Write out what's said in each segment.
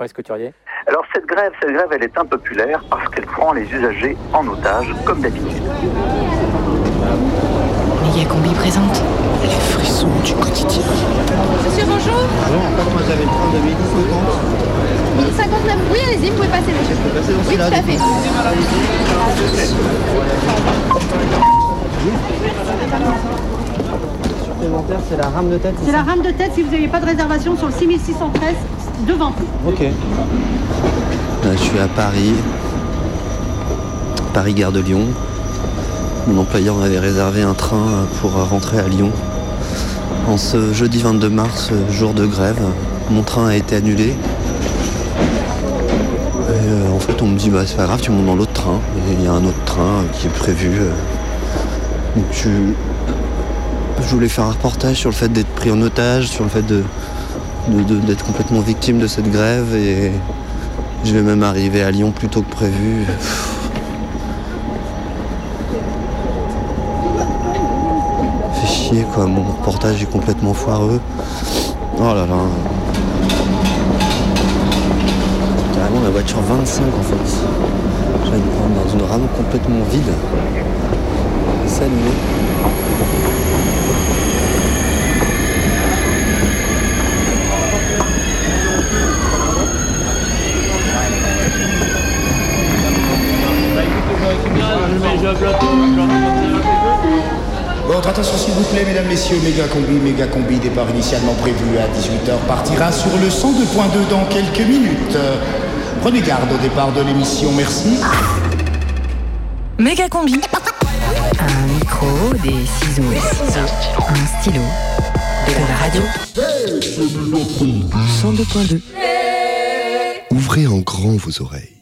Maurice Couturier Alors cette grève, cette grève, elle est impopulaire parce qu'elle prend les usagers en otage, comme d'habitude. Combi présente. Les frissons du quotidien. Monsieur, bonjour. Bonjour, en fait, moi j'avais le train de midi 1059. Oui, allez-y, vous pouvez passer, monsieur. passer dans Oui, tout à fait. Supplémentaire, c'est la rame de tête. C'est la rame de tête si vous n'aviez pas de réservation sur le 6613 devant. Ok. Là, je suis à Paris. Paris Gare de Lyon. Mon employeur m'avait réservé un train pour rentrer à Lyon. En ce jeudi 22 mars, jour de grève, mon train a été annulé. Et euh, en fait, on me dit, bah, c'est pas grave, tu montes dans l'autre train. Et il y a un autre train euh, qui est prévu. euh. Donc, je, je voulais faire un reportage sur le fait d'être pris en otage, sur le fait de- d'être complètement victime de cette grève. Et je vais même arriver à Lyon plus tôt que prévu. Fait chier quoi, mon reportage est complètement foireux. Oh là là. Carrément la voiture 25 en fait. Je me prendre dans une rame complètement vide. C'est annulé. Votre attention s'il vous plaît, mesdames, messieurs, méga combi, méga combi, départ initialement prévu à 18h, partira sur le 102.2 dans quelques minutes. Prenez garde au départ de l'émission, merci. Méga Combi. Un micro, des ciseaux, un stylo, de la radio. 102.2. Ouvrez en grand vos oreilles.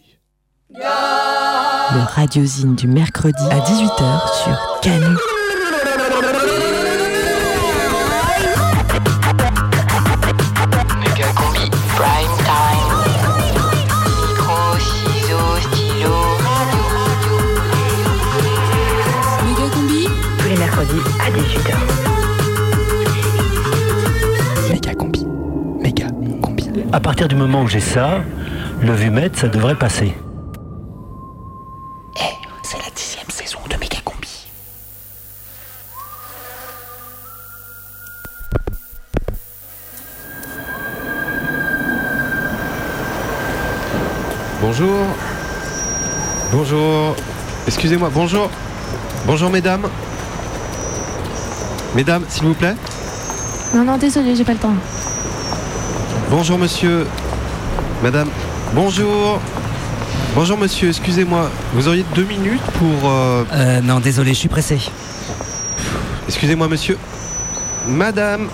Le radiosine du mercredi à 18h sur Canu. Méga combi, prime time. Micro, ciseaux, stylo, radio, Méga Combi. Tous les mercredis à 18h. Méga combi. Méga combi. À partir du moment où j'ai ça, le vumètre, ça devrait passer. Bonjour. Excusez-moi, bonjour. Bonjour mesdames. Mesdames, s'il vous plaît. Non, non, désolé, j'ai pas le temps. Bonjour monsieur. Madame. Bonjour. Bonjour monsieur, excusez-moi. Vous auriez deux minutes pour... euh, Euh, non, désolé, je suis pressé. Excusez-moi monsieur. Madame.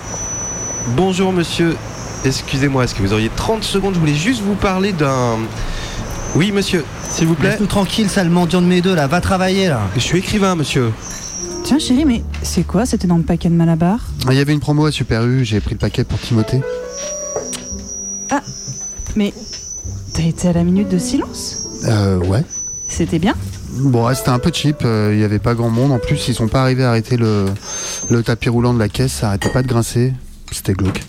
Bonjour monsieur. Excusez-moi, est-ce que vous auriez 30 secondes? Je voulais juste vous parler d'un... Oui monsieur, s'il vous plaît. Laisse-nous tranquille, sale mendiant de mes deux, là. Va travailler, là. Je suis écrivain monsieur. Tiens chérie, mais c'est quoi C'était dans le paquet de Malabar? Ah, Il y avait une promo à Super U, j'ai pris le paquet pour Timothée. Mais t'as été à la minute de silence? Euh, ouais. C'était bien? Bon, ouais, c'était un peu cheap, euh, il y avait pas grand monde. En plus, ils sont pas arrivés à arrêter le, le tapis roulant de la caisse, ça arrêtait pas de grincer. C'était glauque.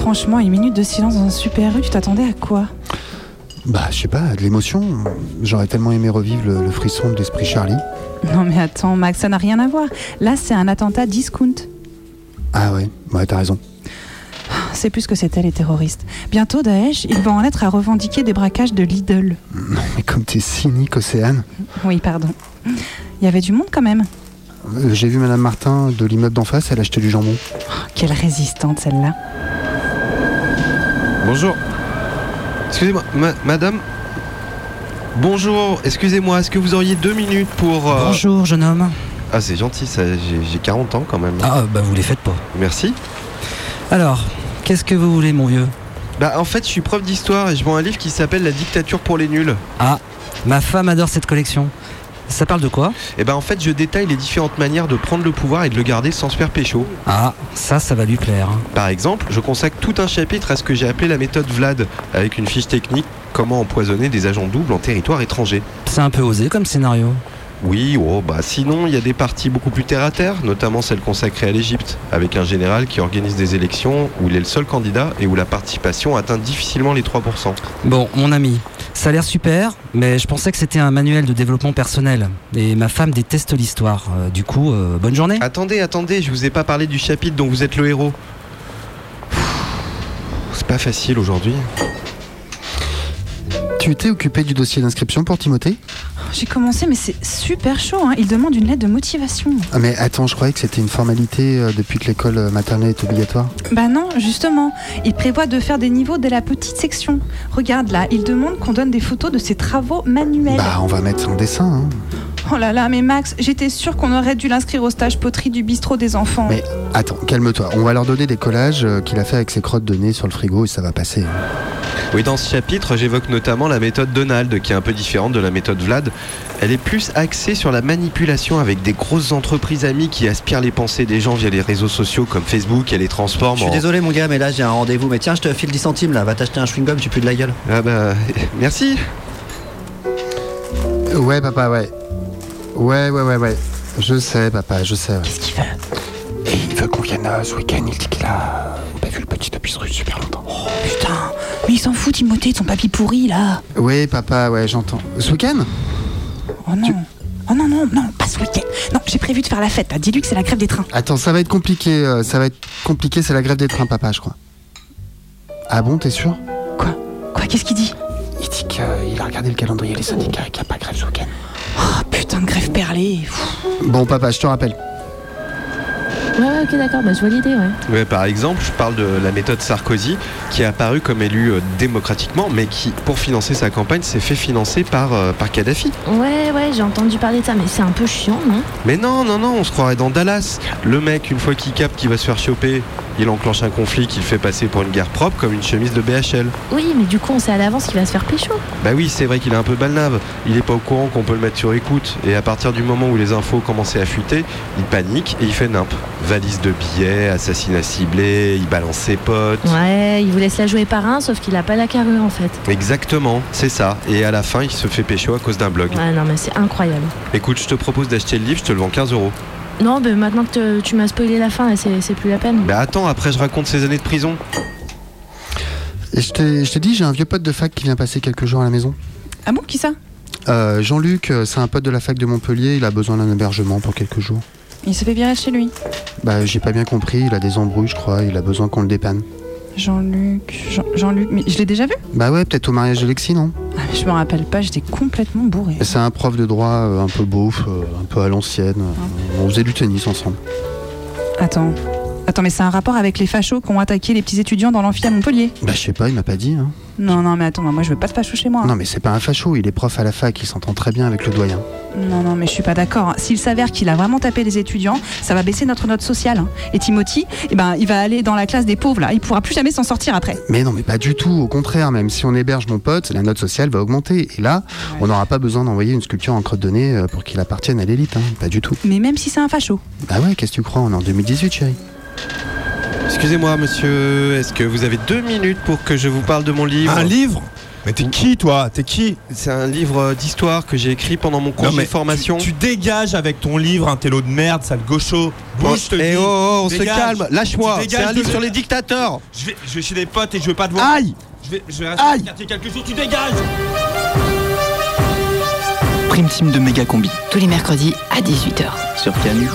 Franchement, une minute de silence dans un super U, tu t'attendais à quoi? Bah, je sais pas, de l'émotion. J'aurais tellement aimé revivre le, le frisson de l'esprit Charlie. Non mais attends, Max, ça n'a rien à voir. Là, c'est un attentat discount. Ah ouais, ouais, t'as raison. C'est plus que c'était les terroristes. Bientôt, Daesh, ils vont en être à revendiquer des braquages de Lidl. Non, mais comme t'es cynique, Océane. Oui, pardon. Il y avait du monde quand même. Euh, J'ai vu Madame Martin de l'immeuble d'en face, elle achetait du jambon. Quelle résistante celle-là. Bonjour. Excusez-moi, ma- madame. Bonjour, excusez-moi, est-ce que vous auriez deux minutes pour... euh, Bonjour, jeune homme. Ah c'est gentil, ça, j'ai j'ai 40 ans quand même. Ah, bah vous les faites pas. Merci. Alors, qu'est-ce que vous voulez, mon vieux? Bah en fait je suis prof d'histoire et je vends un livre qui s'appelle La dictature pour les nuls. Ah, ma femme adore cette collection. Ça parle de quoi Et ben en fait je détaille les différentes manières de prendre le pouvoir et de le garder sans se faire pécho. Ah, ça, ça va lui plaire. hein. Par exemple, je consacre tout un chapitre à ce que j'ai appelé la méthode Vlad, avec une fiche technique comment empoisonner des agents doubles en territoire étranger. C'est un peu osé comme scénario. Oui, oh, bah sinon, il y a des parties beaucoup plus terre à terre, notamment celle consacrée à l'Égypte, avec un général qui organise des élections où il est le seul candidat et où la participation atteint difficilement les 3%. Bon, mon ami, ça a l'air super, mais je pensais que c'était un manuel de développement personnel. Et ma femme déteste l'histoire. Euh, du coup, euh, bonne journée. Attendez, attendez, je vous ai pas parlé du chapitre dont vous êtes le héros. C'est pas facile aujourd'hui. Tu t'es occupé du dossier d'inscription pour Timothée? J'ai commencé, mais c'est super chaud. hein. Il demande une lettre de motivation. Ah mais attends, je croyais que c'était une formalité euh, depuis que l'école euh, maternelle est obligatoire. Bah non, justement. Il prévoit de faire des niveaux dès la petite section. Regarde là, il demande qu'on donne des photos de ses travaux manuels. Bah on va mettre son dessin. Hein. Oh là là, mais Max, j'étais sûre qu'on aurait dû l'inscrire au stage poterie du bistrot des enfants. Mais attends, calme-toi. On va leur donner des collages euh, qu'il a fait avec ses crottes de nez sur le frigo et ça va passer. hein. Oui, dans ce chapitre, j'évoque notamment la méthode Donald, qui est un peu différente de la méthode Vlad. Elle est plus axée sur la manipulation avec des grosses entreprises amies qui aspirent les pensées des gens via les réseaux sociaux comme Facebook et les transforment Je suis en... désolé mon gars, mais là j'ai un rendez-vous. Mais tiens, je te file 10 centimes là, va t'acheter un chewing-gum, tu pues de la gueule. Ah bah, merci. Ouais papa, ouais. Ouais, ouais, ouais, ouais. Je sais papa, je sais. Qu'est-ce qu'il veut Et il veut qu'on vienne euh, ce week-end, il dit qu'il a pas vu le petit depuis super longtemps. Oh putain, mais il s'en fout Timothée de son papy pourri là. Oui papa, ouais, j'entends. Ce week-end? Oh non. Oh non, non, non, pas ce week-end. Non, j'ai prévu de faire la fête. Dis-lui que c'est la grève des trains. Attends, ça va être compliqué, euh, ça va être compliqué, c'est la grève des trains papa, je crois. Ah bon, t'es sûr? Quoi? Qu'est-ce qu'il dit? Il dit qu'il a regardé le calendrier des syndicats et qu'il n'y a pas grève ce week-end. Oh putain de grève perlée. Bon papa, je te rappelle. Ouais, ouais, ok, d'accord, bah, je vois l'idée, ouais. Ouais, par exemple, je parle de la méthode Sarkozy, qui est apparue comme élu euh, démocratiquement, mais qui, pour financer sa campagne, s'est fait financer par, euh, par Kadhafi. Ouais, ouais, j'ai entendu parler de ça, mais c'est un peu chiant, non? Mais non, non, non, on se croirait dans Dallas. Le mec, une fois qu'il capte qu'il va se faire choper, il enclenche un conflit qu'il fait passer pour une guerre propre comme une chemise de BHL. Oui, mais du coup, on sait à l'avance qu'il va se faire pécho. Bah oui, c'est vrai qu'il est un peu balnave. Il est pas au courant qu'on peut le mettre sur écoute. Et à partir du moment où les infos commençaient à fuiter, il panique et il fait nimp. Valise de billets, assassinat ciblé, il balance ses potes. Ouais, il vous laisse la jouer par un, sauf qu'il a pas la carrure en fait. Exactement, c'est ça. Et à la fin, il se fait pécho à cause d'un blog. Ouais, non, mais c'est incroyable. Écoute, je te propose d'acheter le livre, je te le vends 15 euros. Non, mais maintenant que te- tu m'as spoilé la fin, c'est c'est plus la peine. Bah attends, après je raconte ses années de prison. Et je t'ai dit, j'ai un vieux pote de fac qui vient passer quelques jours à la maison. Ah bon, qui ça? Euh, Jean-Luc, euh, c'est un pote de la fac de Montpellier, il a besoin d'un hébergement pour quelques jours. Il se fait virer chez lui? Bah j'ai pas bien compris, il a des embrouilles je crois, il a besoin qu'on le dépanne. Jean-Luc. Jean- Jean-Luc. Mais je l'ai déjà vu Bah ouais, peut-être au mariage d'Alexis, non ah, mais Je me rappelle pas, j'étais complètement bourré. C'est un prof de droit euh, un peu beauf, euh, un peu à l'ancienne. euh, On faisait du tennis ensemble. Attends. Attends, mais c'est un rapport avec les fachos qui ont attaqué les petits étudiants dans l'amphi à Montpellier. Bah je sais pas, il m'a pas dit. Hein. Non, non, mais attends, moi je veux pas de fachos chez moi. hein. Non mais c'est pas un facho, il est prof à la fac, il s'entend très bien avec le doyen. Non, non, mais je suis pas d'accord. hein. S'il s'avère qu'il a vraiment tapé les étudiants, ça va baisser notre note sociale. hein. Et Timothy, eh ben, il va aller dans la classe des pauvres, là. Il pourra plus jamais s'en sortir après. Mais non, mais pas du tout. Au contraire, même si on héberge mon pote, la note sociale va augmenter. Et là, on n'aura pas besoin d'envoyer une sculpture en crotte de nez euh, pour qu'il appartienne à l'élite. hein. Pas du tout. Mais même si c'est un facho. Bah ouais, qu'est-ce que tu crois? On est en 2018, chérie. Excusez-moi, monsieur, est-ce que vous avez deux minutes pour que je vous parle de mon livre Un livre Mais t'es qui, toi T'es qui C'est un livre euh, d'histoire que j'ai écrit pendant mon Non, congé mais de formation. Tu, tu dégages avec ton livre, un télo de merde, sale gaucho. Bouge, je te Eh dis. oh, oh, on se calme, lâche-moi. Tu C'est dégages un livre sur les dictateurs. Je vais, je vais chez des potes et je veux pas te voir. Aïe Je vais, je vais quelques jours, tu dégages Prime team de méga combi. Tous les mercredis à 18h. Sur Canu.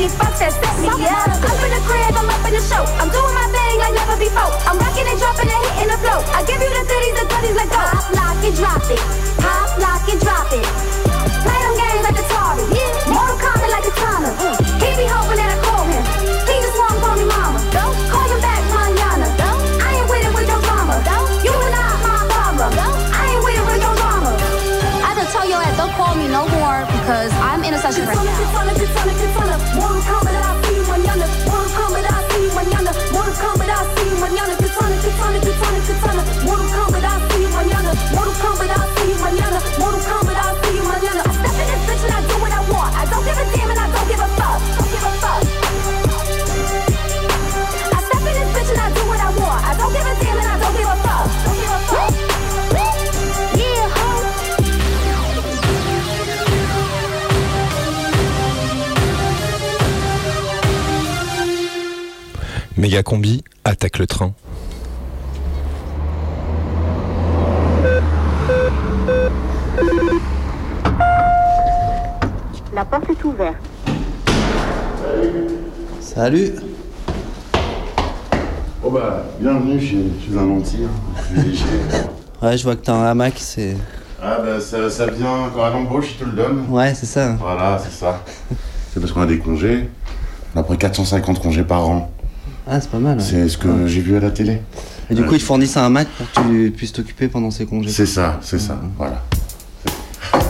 Them fucks that set me up. Up in the crib, I'm up in the show. I'm doing my thing like never before. I'm rocking and dropping and hitting the flow. I give you the goodies, the goodies, let go. Pop, lock, and drop it. Pop, Méga combi attaque le train. La porte est ouverte. Salut Oh bah, bienvenue chez, chez un anti. hein. Je. Ouais, je vois que t'as un hamac, c'est... ah bah ça, ça vient quand à l'embauche, ils te le donnent. Ouais, c'est ça. Voilà, c'est ça. C'est parce qu'on a des congés. On a près 450 congés par an. Ah, c'est pas mal. ouais. C'est ce que j'ai vu à la télé. Et du coup, ils fournissent un hamac pour que tu puisses t'occuper pendant ces congés. C'est ça, c'est ça, voilà.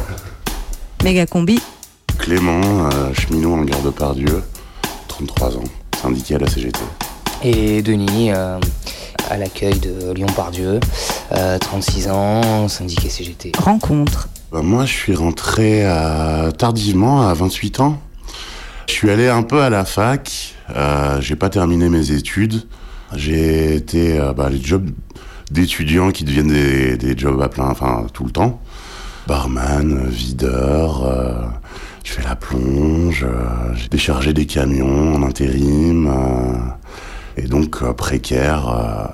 Méga combi. Clément, euh, cheminot en gare de Pardieu, 33 ans, syndiqué à la CGT. Et Denis, euh, à l'accueil de Lyon-Pardieu, euh, 36 ans, syndiqué CGT. Rencontre. Bah, moi, je suis rentré à- tardivement, à 28 ans. Je suis allé un peu à la fac. Euh, j'ai pas terminé mes études. J'ai été euh, bah, les jobs d'étudiants qui deviennent des, des jobs à plein, enfin tout le temps. Barman, videur. euh, je fais la plonge. euh, j'ai déchargé des camions en intérim. et donc précaire.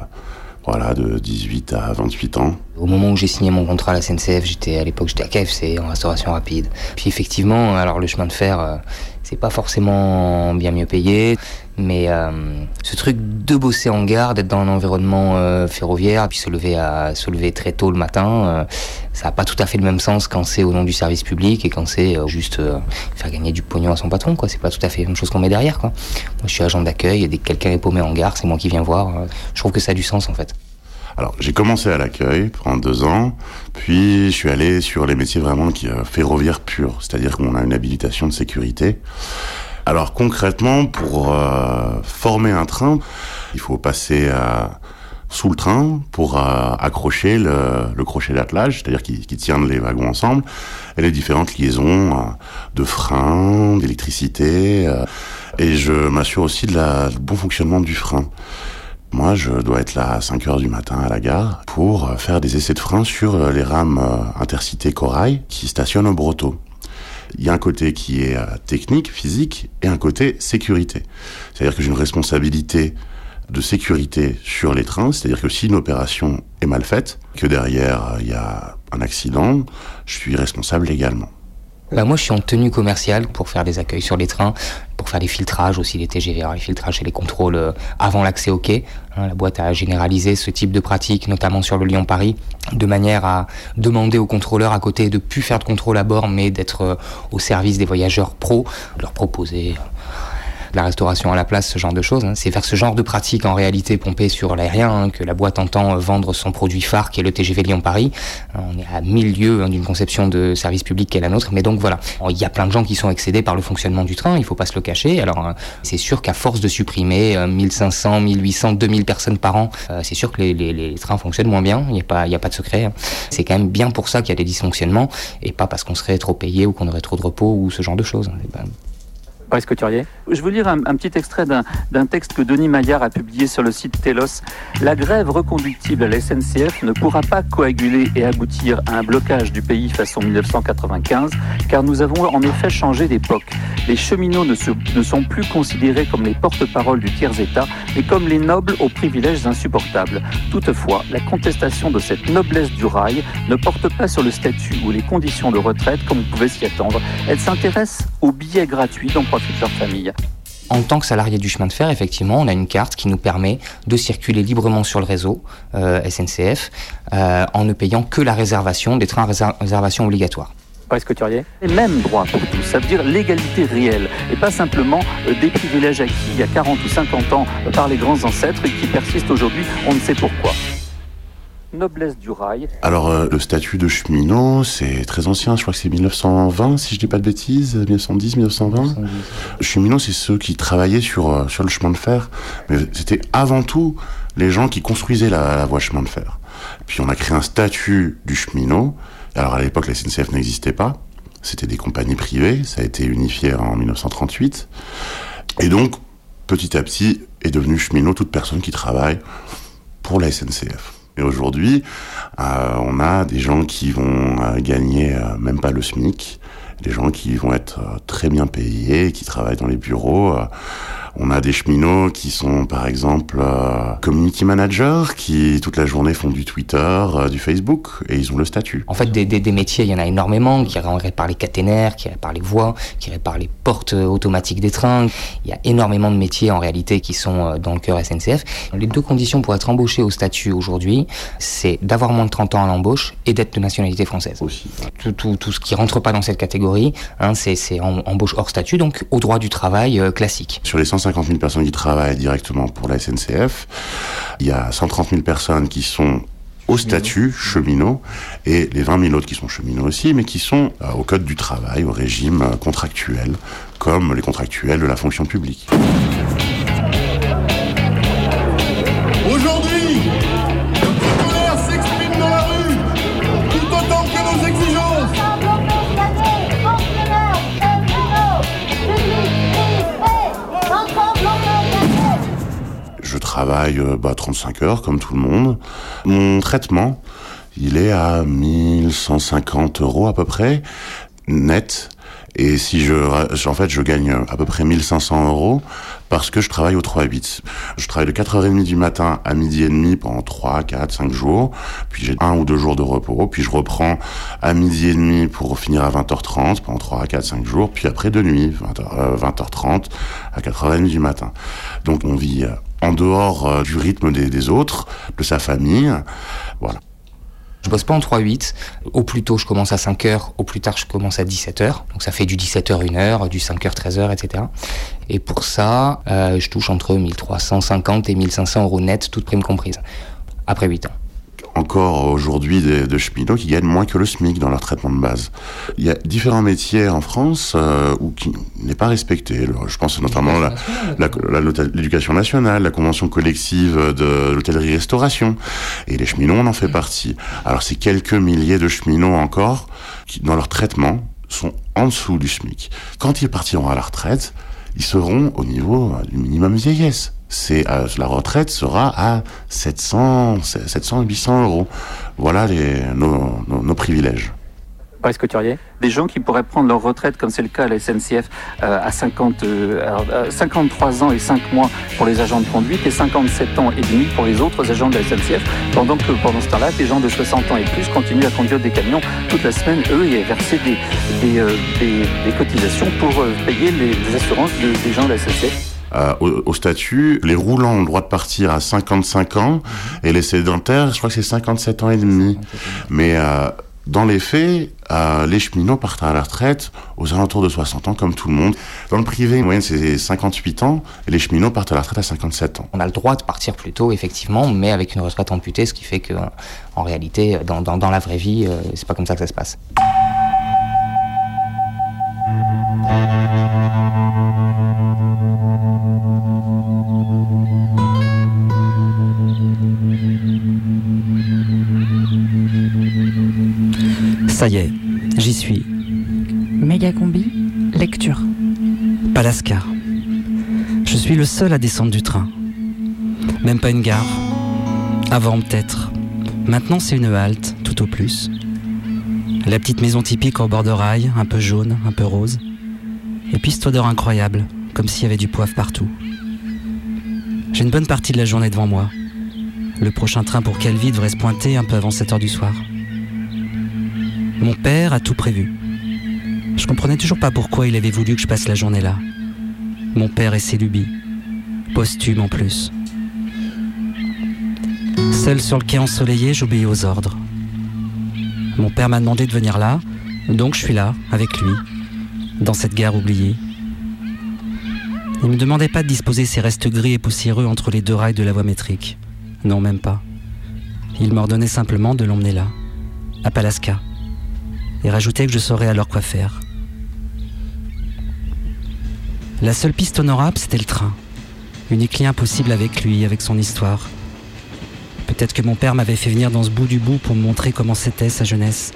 voilà, de 18 à 28 ans. Au moment où j'ai signé mon contrat à la SNCF, j'étais à l'époque j'étais à KFC en restauration rapide. Puis effectivement, alors le chemin de fer, c'est pas forcément bien mieux payé, mais euh, ce truc de bosser en gare, d'être dans un environnement euh, ferroviaire, puis se lever à se lever très tôt le matin, euh, ça a pas tout à fait le même sens quand c'est au nom du service public et quand c'est euh, juste euh, faire gagner du pognon à son patron, quoi. C'est pas tout à fait la même chose qu'on met derrière, quoi. Moi, je suis agent d'accueil et dès que quelqu'un est paumé en gare, c'est moi qui viens voir. euh, je trouve que ça a du sens en fait. Alors, j'ai commencé à l'accueil pendant deux ans, puis je suis allé sur les métiers vraiment qui euh, ferroviaires purs, c'est-à-dire qu'on a une habilitation de sécurité. Alors concrètement, pour euh, former un train, il faut passer euh, sous le train pour euh, accrocher le, le crochet d'attelage, c'est-à-dire qui, qui tient les wagons ensemble, et les différentes liaisons euh, de frein, d'électricité, euh, et je m'assure aussi de la, du bon fonctionnement du frein. Moi, je dois être là à 5 heures du matin à la gare pour euh, faire des essais de frein sur euh, les rames euh, intercités corail qui stationnent au Broto. Il y a un côté qui est technique, physique, et un côté sécurité. C'est-à-dire que j'ai une responsabilité de sécurité sur les trains, c'est-à-dire que si une opération est mal faite, que derrière il y a un accident, je suis responsable légalement. Bah moi, je suis en tenue commerciale pour faire des accueils sur les trains, pour faire des filtrages aussi, les TGV, les filtrages et les contrôles euh, avant l'accès au quai. Hein, la boîte a généralisé ce type de pratique, notamment sur le Lyon-Paris, de manière à demander aux contrôleurs à côté de plus faire de contrôle à bord, mais d'être euh, au service des voyageurs pros, leur proposer euh, la restauration à la place, ce genre de choses. hein. C'est faire ce genre de pratique en réalité pompée sur l'aérien hein, que la boîte entend euh, vendre son produit phare qui est le TGV Lyon-Paris. Hein, On est à mille lieues hein, d'une conception de service public qui est la nôtre, mais donc voilà. Il y a plein de gens qui sont excédés par le fonctionnement du train, il faut pas se le cacher. Alors euh, c'est sûr qu'à force de supprimer euh, 1500, 1800, 2000 personnes par an, euh, c'est sûr que les, les- les trains fonctionnent moins bien, il n'y a, pas- y a pas de secret. hein. C'est quand même bien pour ça qu'il y a des dysfonctionnements et pas parce qu'on serait trop payé ou qu'on aurait trop de repos ou ce genre de choses. Je veux lire un, petit extrait d'un texte que Denis Maillard a publié sur le site Telos. La grève reconductible à la SNCF ne pourra pas coaguler et aboutir à un blocage du pays façon 1995, car nous avons en effet changé d'époque. Les cheminots ne, se- ne sont plus considérés comme les porte-parole du tiers-État, mais comme les nobles aux privilèges insupportables. Toutefois, la contestation de cette noblesse du rail ne porte pas sur le statut ou les conditions de retraite comme on pouvait s'y attendre. Elle s'intéresse aux billets gratuits dont profitent En tant que salarié du chemin de fer, effectivement, on a une carte qui nous permet de circuler librement sur le réseau euh, SNCF euh, en ne payant que la réservation des trains à réser- réservation obligatoire. Boris Couturier. Les mêmes droits pour tous, ça veut dire l'égalité réelle et pas simplement euh, des privilèges acquis il y a 40 ou 50 ans par les grands ancêtres et qui persistent aujourd'hui, on ne sait pourquoi. Noblesse du rail. Alors, euh, le statut de cheminot, c'est très ancien, je crois que c'est 1920, si je dis pas de bêtises, 1910, 1920. Cheminot, c'est ceux qui travaillaient sur, euh, sur le chemin de fer, mais c'était avant tout les gens qui construisaient la, la voie chemin de fer. Puis on a créé un statut du cheminot. Alors à l'époque, la SNCF n'existait pas. C'était des compagnies privées, ça a été unifié en 1938. Et donc, petit à petit, est devenu cheminot toute personne qui travaille pour la SNCF. Et aujourd'hui, euh, on a des gens qui vont euh, gagner euh, même pas le SMIC, des gens qui vont être très bien payés, qui travaillent dans les bureaux. On a des cheminots qui sont par exemple euh, community managers, qui toute la journée font du Twitter, euh, du Facebook, et ils ont le statut. En fait, des, des, des métiers, il y en a énormément, qui réparent les caténaires, qui réparent les voies, qui réparent les portes euh, automatiques des trains. Il y a énormément de métiers en réalité qui sont dans le cœur SNCF. Les deux conditions pour être embauché au statut aujourd'hui, c'est d'avoir moins de 30 ans à l'embauche et d'être de nationalité française. Aussi. Tout, tout, tout ce qui rentre pas dans cette catégorie, hein, c'est embauche hors statut, donc au droit du travail euh, classique. Sur les 150 000 personnes qui travaillent directement pour la SNCF, il y a 130 000 personnes qui sont au statut cheminot et les 20 000 autres qui sont cheminots aussi, mais qui sont euh, au code du travail, au régime euh, contractuel, comme les contractuels de la fonction publique. Travaille euh, bah, 35 heures comme tout le monde. Mon traitement, il est à 1150 euros à peu près, net. Et si je, en fait, je gagne à peu près 1500 euros parce que je travaille au 3-8. Je travaille de 4h30 du matin à midi et demi pendant 3, 4, 5 jours. Puis j'ai un ou deux jours de repos. Puis je reprends à midi et demi pour finir à 20h30 pendant 3, 4, 5 jours. Puis après de nuit, 20h, euh, 20h30 à 4h30 du matin. Donc on vit euh, en dehors euh, du rythme des, autres, de sa famille. Voilà. Je bosse pas en 3-8. Au plus tôt, je commence à 5h. Au plus tard, je commence à 17h. Donc ça fait du 17h 1h, du 5h 13h, etc. Et pour ça, euh, je touche entre 1350 et 1500 euros net, toutes primes comprises. Après 8 ans. Encore aujourd'hui des, de cheminots qui gagnent moins que le SMIC dans leur traitement de base. Il y a différents métiers en France euh, où qui n'est pas respecté. Je pense notamment l'hôtel- l'éducation nationale, la convention collective de l'hôtellerie-restauration. Et les cheminots, on en fait partie. Alors c'est quelques milliers de cheminots encore qui, dans leur traitement, sont en dessous du SMIC. Quand ils partiront à la retraite, ils seront au niveau euh, du minimum vieillesse. C'est euh, la retraite sera à 700, 700 800 euros. Voilà les, nos, nos, nos privilèges. Boris Couturier Des gens qui pourraient prendre leur retraite, comme c'est le cas à la SNCF, euh, à 50, euh, alors, euh, 53 ans et 5 mois pour les agents de conduite et 57 ans et demi pour les autres agents de la SNCF, pendant que pendant ce temps-là, des gens de 60 ans et plus continuent à conduire des camions toute la semaine, eux, et à verser des, des, euh, des- des cotisations pour euh, payer les, les assurances de- des gens de la SNCF. Euh, au, au statut, les roulants ont le droit de partir à 55 ans et les sédentaires, je crois que c'est 57 ans et demi. Mais euh, dans les faits, euh, les cheminots partent à la retraite aux alentours de 60 ans, comme tout le monde. Dans le privé, en moyenne, c'est 58 ans et les cheminots partent à la retraite à 57 ans. On a le droit de partir plus tôt, effectivement, mais avec une retraite amputée, ce qui fait que, en réalité, dans, dans, dans la vraie vie, euh, c'est pas comme ça que ça se passe. Ça y est, j'y suis. Méga combi, lecture. Palascar. Je suis le seul à descendre du train. Même pas une gare. Avant peut-être. Maintenant c'est une halte, tout au plus. La petite maison typique au bord de rail, un peu jaune, un peu rose. Et puis cette odeur incroyable, comme s'il y avait du poivre partout. J'ai une bonne partie de la journée devant moi. Le prochain train pour Calvi devrait se pointer un peu avant 7 heures du soir. Mon père a tout prévu. Je comprenais toujours pas pourquoi il avait voulu que je passe la journée là. Mon père et ses lubies. Posthume en plus. Seul sur le quai ensoleillé, j'obéis aux ordres. Mon père m'a demandé de venir là, donc je suis là, avec lui, dans cette gare oubliée. Il me demandait pas de disposer ces restes gris et poussiéreux entre les deux rails de la voie métrique. Non, même pas. Il m'ordonnait simplement de l'emmener là, à Palaska, et rajoutait que je saurais alors quoi faire. La seule piste honorable, c'était le train. Unique lien possible avec lui, avec son histoire. Peut-être que mon père m'avait fait venir dans ce bout du bout pour me montrer comment c'était sa jeunesse,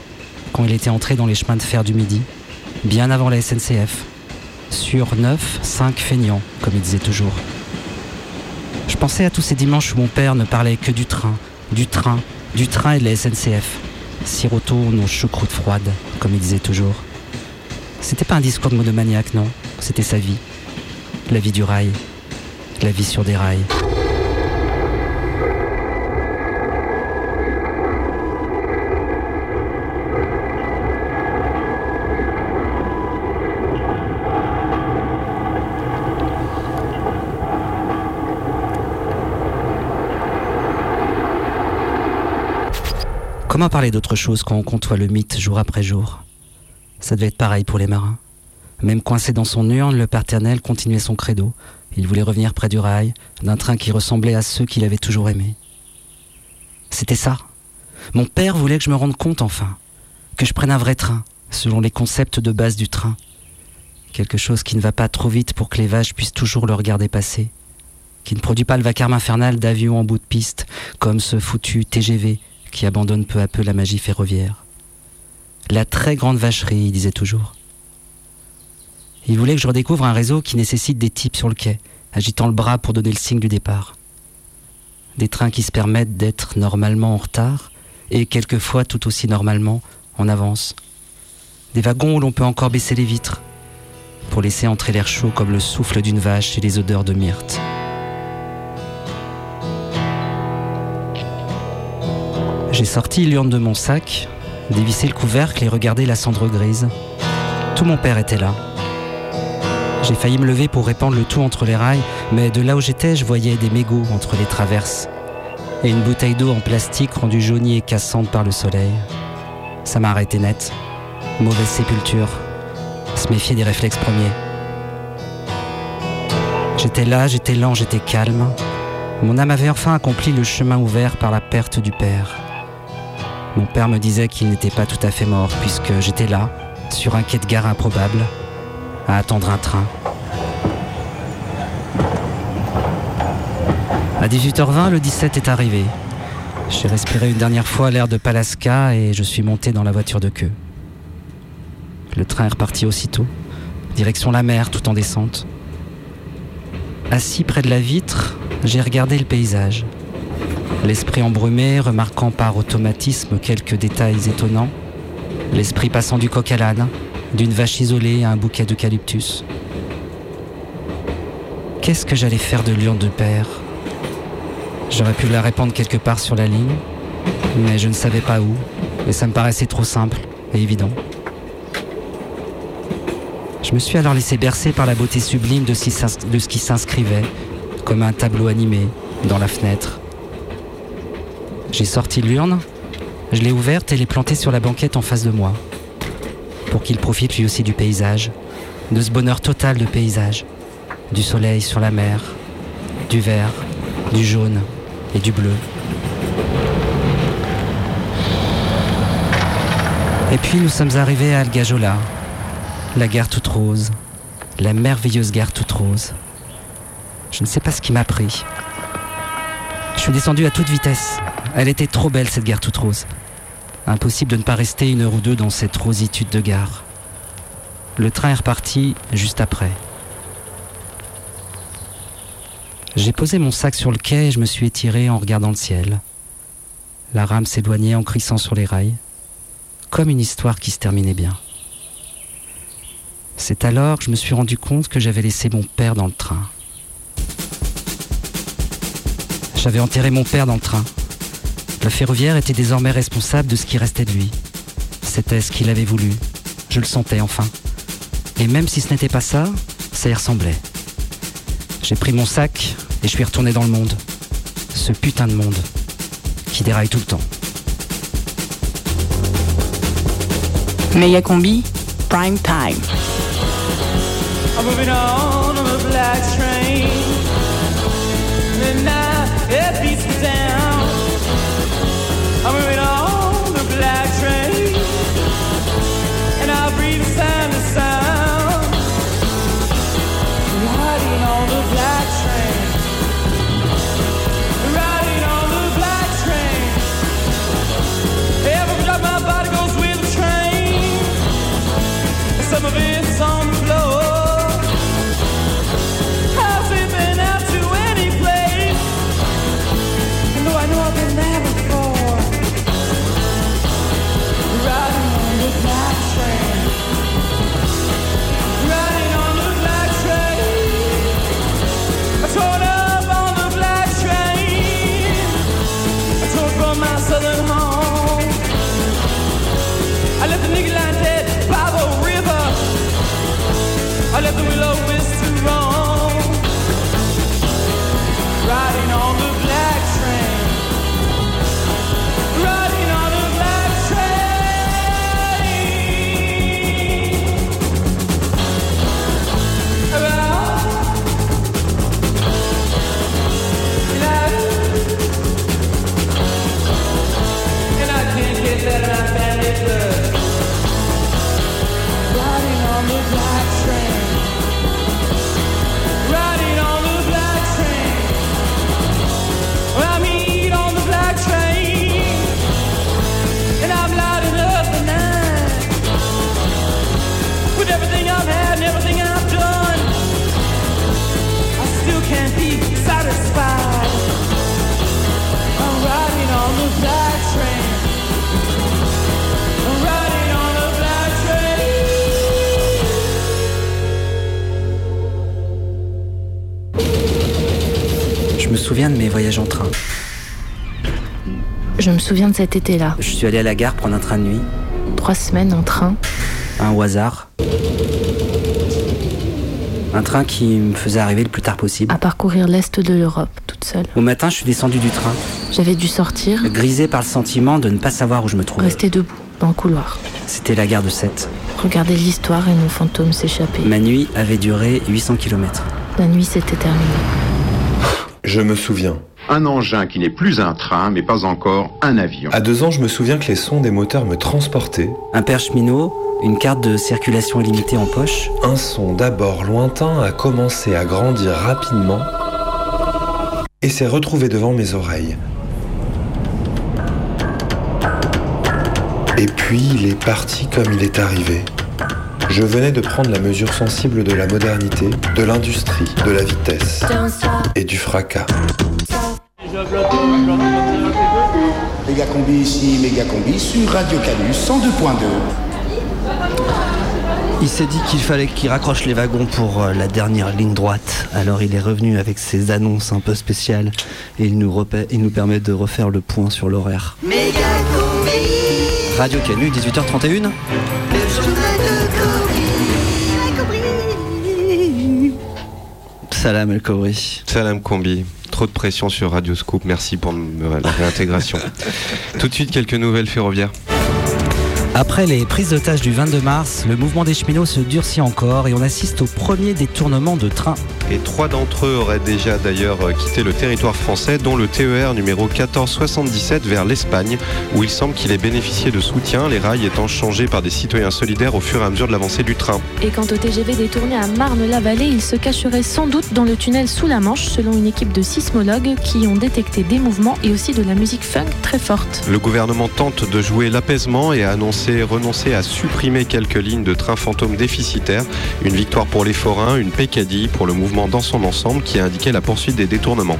quand il était entré dans les chemins de fer du Midi, bien avant la SNCF. Sur neuf, cinq feignants, comme il disait toujours. Je pensais à tous ces dimanches où mon père ne parlait que du train, du train, du train et de la SNCF. Siroto nos choucroutes froides, comme il disait toujours. C'était pas un discours de monomaniaque, non. C'était sa vie. La vie du rail. la vie sur des rails. Comment parler d'autre chose quand on côtoie le mythe jour après jour? Ça devait être pareil pour les marins. Même coincé dans son urne, le paternel continuait son credo. Il voulait revenir près du rail, d'un train qui ressemblait à ceux qu'il avait toujours aimés. C'était ça. Mon père voulait que je me rende compte enfin, que je prenne un vrai train, selon les concepts de base du train. Quelque chose qui ne va pas trop vite pour que les vaches puissent toujours le regarder passer, qui ne produit pas le vacarme infernal d'avions en bout de piste, comme ce foutu TGV qui abandonne peu à peu la magie ferroviaire. La très grande vacherie, il disait toujours. Il voulait que je redécouvre un réseau qui nécessite des types sur le quai, agitant le bras pour donner le signe du départ. Des trains qui se permettent d'être normalement en retard et quelquefois tout aussi normalement en avance. Des wagons où l'on peut encore baisser les vitres pour laisser entrer l'air chaud comme le souffle d'une vache et les odeurs de myrte. J'ai sorti l'urne de mon sac, dévissé le couvercle et regardé la cendre grise. Tout mon père était là. J'ai failli me lever pour répandre le tout entre les rails, mais de là où j'étais, je voyais des mégots entre les traverses et une bouteille d'eau en plastique rendue jaunie et cassante par le soleil. Ça m'a arrêté net. Mauvaise sépulture. Se méfier des réflexes premiers. J'étais là, j'étais lent, j'étais calme. Mon âme avait enfin accompli le chemin ouvert par la perte du père. Mon père me disait qu'il n'était pas tout à fait mort, puisque j'étais là, sur un quai de gare improbable, à attendre un train. À 18h20, le 17 est arrivé. J'ai respiré une dernière fois l'air de Palaska et je suis monté dans la voiture de queue. Le train est reparti aussitôt, direction la mer tout en descente. Assis près de la vitre, j'ai regardé le paysage. L'esprit embrumé, remarquant par automatisme quelques détails étonnants. L'esprit passant du coq à l'âne, d'une vache isolée à un bouquet d'eucalyptus. Qu'est-ce que j'allais faire de l'urne de père? J'aurais pu la répandre quelque part sur la ligne, mais je ne savais pas où, et ça me paraissait trop simple et évident. Je me suis alors laissé bercer par la beauté sublime de ce qui s'inscrivait, comme un tableau animé, dans la fenêtre. J'ai sorti l'urne, je l'ai ouverte et l'ai plantée sur la banquette en face de moi, pour qu'il profite lui aussi du paysage, de ce bonheur total de paysage, du soleil sur la mer, du vert, du jaune et du bleu. Et puis nous sommes arrivés à Algajola, la gare toute rose, la merveilleuse gare toute rose. Je ne sais pas ce qui m'a pris. Je suis descendu à toute vitesse. Elle était trop belle cette gare toute rose. Impossible de ne pas rester une heure ou deux dans cette rositude de gare. Le train est reparti juste après. J'ai posé mon sac sur le quai et je me suis étiré en regardant le ciel. La rame s'éloignait en crissant sur les rails, comme une histoire qui se terminait bien. C'est alors que je me suis rendu compte que j'avais laissé mon père dans le train. J'avais enterré mon père dans le train. Le ferroviaire était désormais responsable de ce qui restait de lui. C'était ce qu'il avait voulu. Je le sentais enfin. Et même si ce n'était pas ça, ça y ressemblait. J'ai pris mon sac et je suis retourné dans le monde. Ce putain de monde qui déraille tout le temps. Méga combi, prime time. I'm moving on on the black train. And now it beats me down. fly. Cet été-là. Je suis allé à la gare prendre un train de nuit, Trois semaines en train. un au hasard. Un train qui me faisait arriver le plus tard possible. À parcourir l'Est de l'Europe, toute seule. Au matin, je suis descendu du train, J'avais dû sortir, grisé par le sentiment de ne pas savoir où je me trouvais. rester debout, dans le couloir. C'était la gare de Sète. Regarder l'histoire et mon fantôme s'échapper. Ma nuit avait duré 800 km. La nuit s'était terminée. Je me souviens. Un engin qui n'est plus un train, mais pas encore un avion. À deux ans, je me souviens que les sons des moteurs me transportaient. Un père cheminot, une carte de circulation illimitée en poche. Un son d'abord lointain a commencé à grandir rapidement et s'est retrouvé devant mes oreilles. Et puis il est parti comme il est arrivé. Je venais de prendre la mesure sensible de la modernité, de l'industrie, de la vitesse et du fracas. Méga combi ici, méga combi sur Radio Canus 102.2. Il s'est dit qu'il fallait qu'il raccroche les wagons pour euh, la dernière ligne droite. Alors il est revenu avec ses annonces un peu spéciales et il nous, repait- il nous permet de refaire le point sur l'horaire. Radio Canu, 18h31. Salam El Khoury. Salam Combi. Trop de pression sur Radio Scoop. Merci pour la réintégration. Tout de suite, quelques nouvelles ferroviaires. Après les prises d'otages du 22 mars, le mouvement des cheminots se durcit encore et on assiste au premier détournement de train. Et trois d'entre eux auraient déjà d'ailleurs quitté le territoire français, dont le TER numéro 1477 vers l'Espagne, où il semble qu'il ait bénéficié de soutien, les rails étant changés par des citoyens solidaires au fur et à mesure de l'avancée du train. Et quant au TGV détourné à Marne-la-Vallée, il se cacherait sans doute dans le tunnel sous la Manche, selon une équipe de sismologues qui ont détecté des mouvements et aussi de la musique funk très forte. Le gouvernement tente de jouer l'apaisement et a annoncé renoncer à supprimer quelques lignes de trains fantômes déficitaires. Une victoire pour les forains, une pécadille pour le mouvement dans son ensemble qui a indiqué la poursuite des détournements.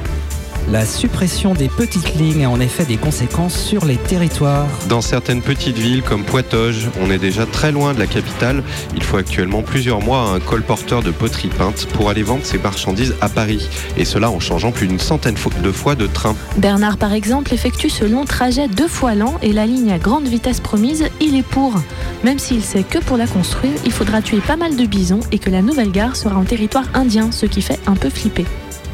La suppression des petites lignes a en effet des conséquences sur les territoires. Dans certaines petites villes comme Poitoges, on est déjà très loin de la capitale. Il faut actuellement plusieurs mois à un colporteur de poterie peinte pour aller vendre ses marchandises à Paris. Et cela en changeant plus d'une centaine de fois de train. Bernard, par exemple, effectue ce long trajet deux fois lent et la ligne à grande vitesse promise, il est pour. Même s'il sait que pour la construire, il faudra tuer pas mal de bisons et que la nouvelle gare sera en territoire indien, ce qui fait un peu flipper.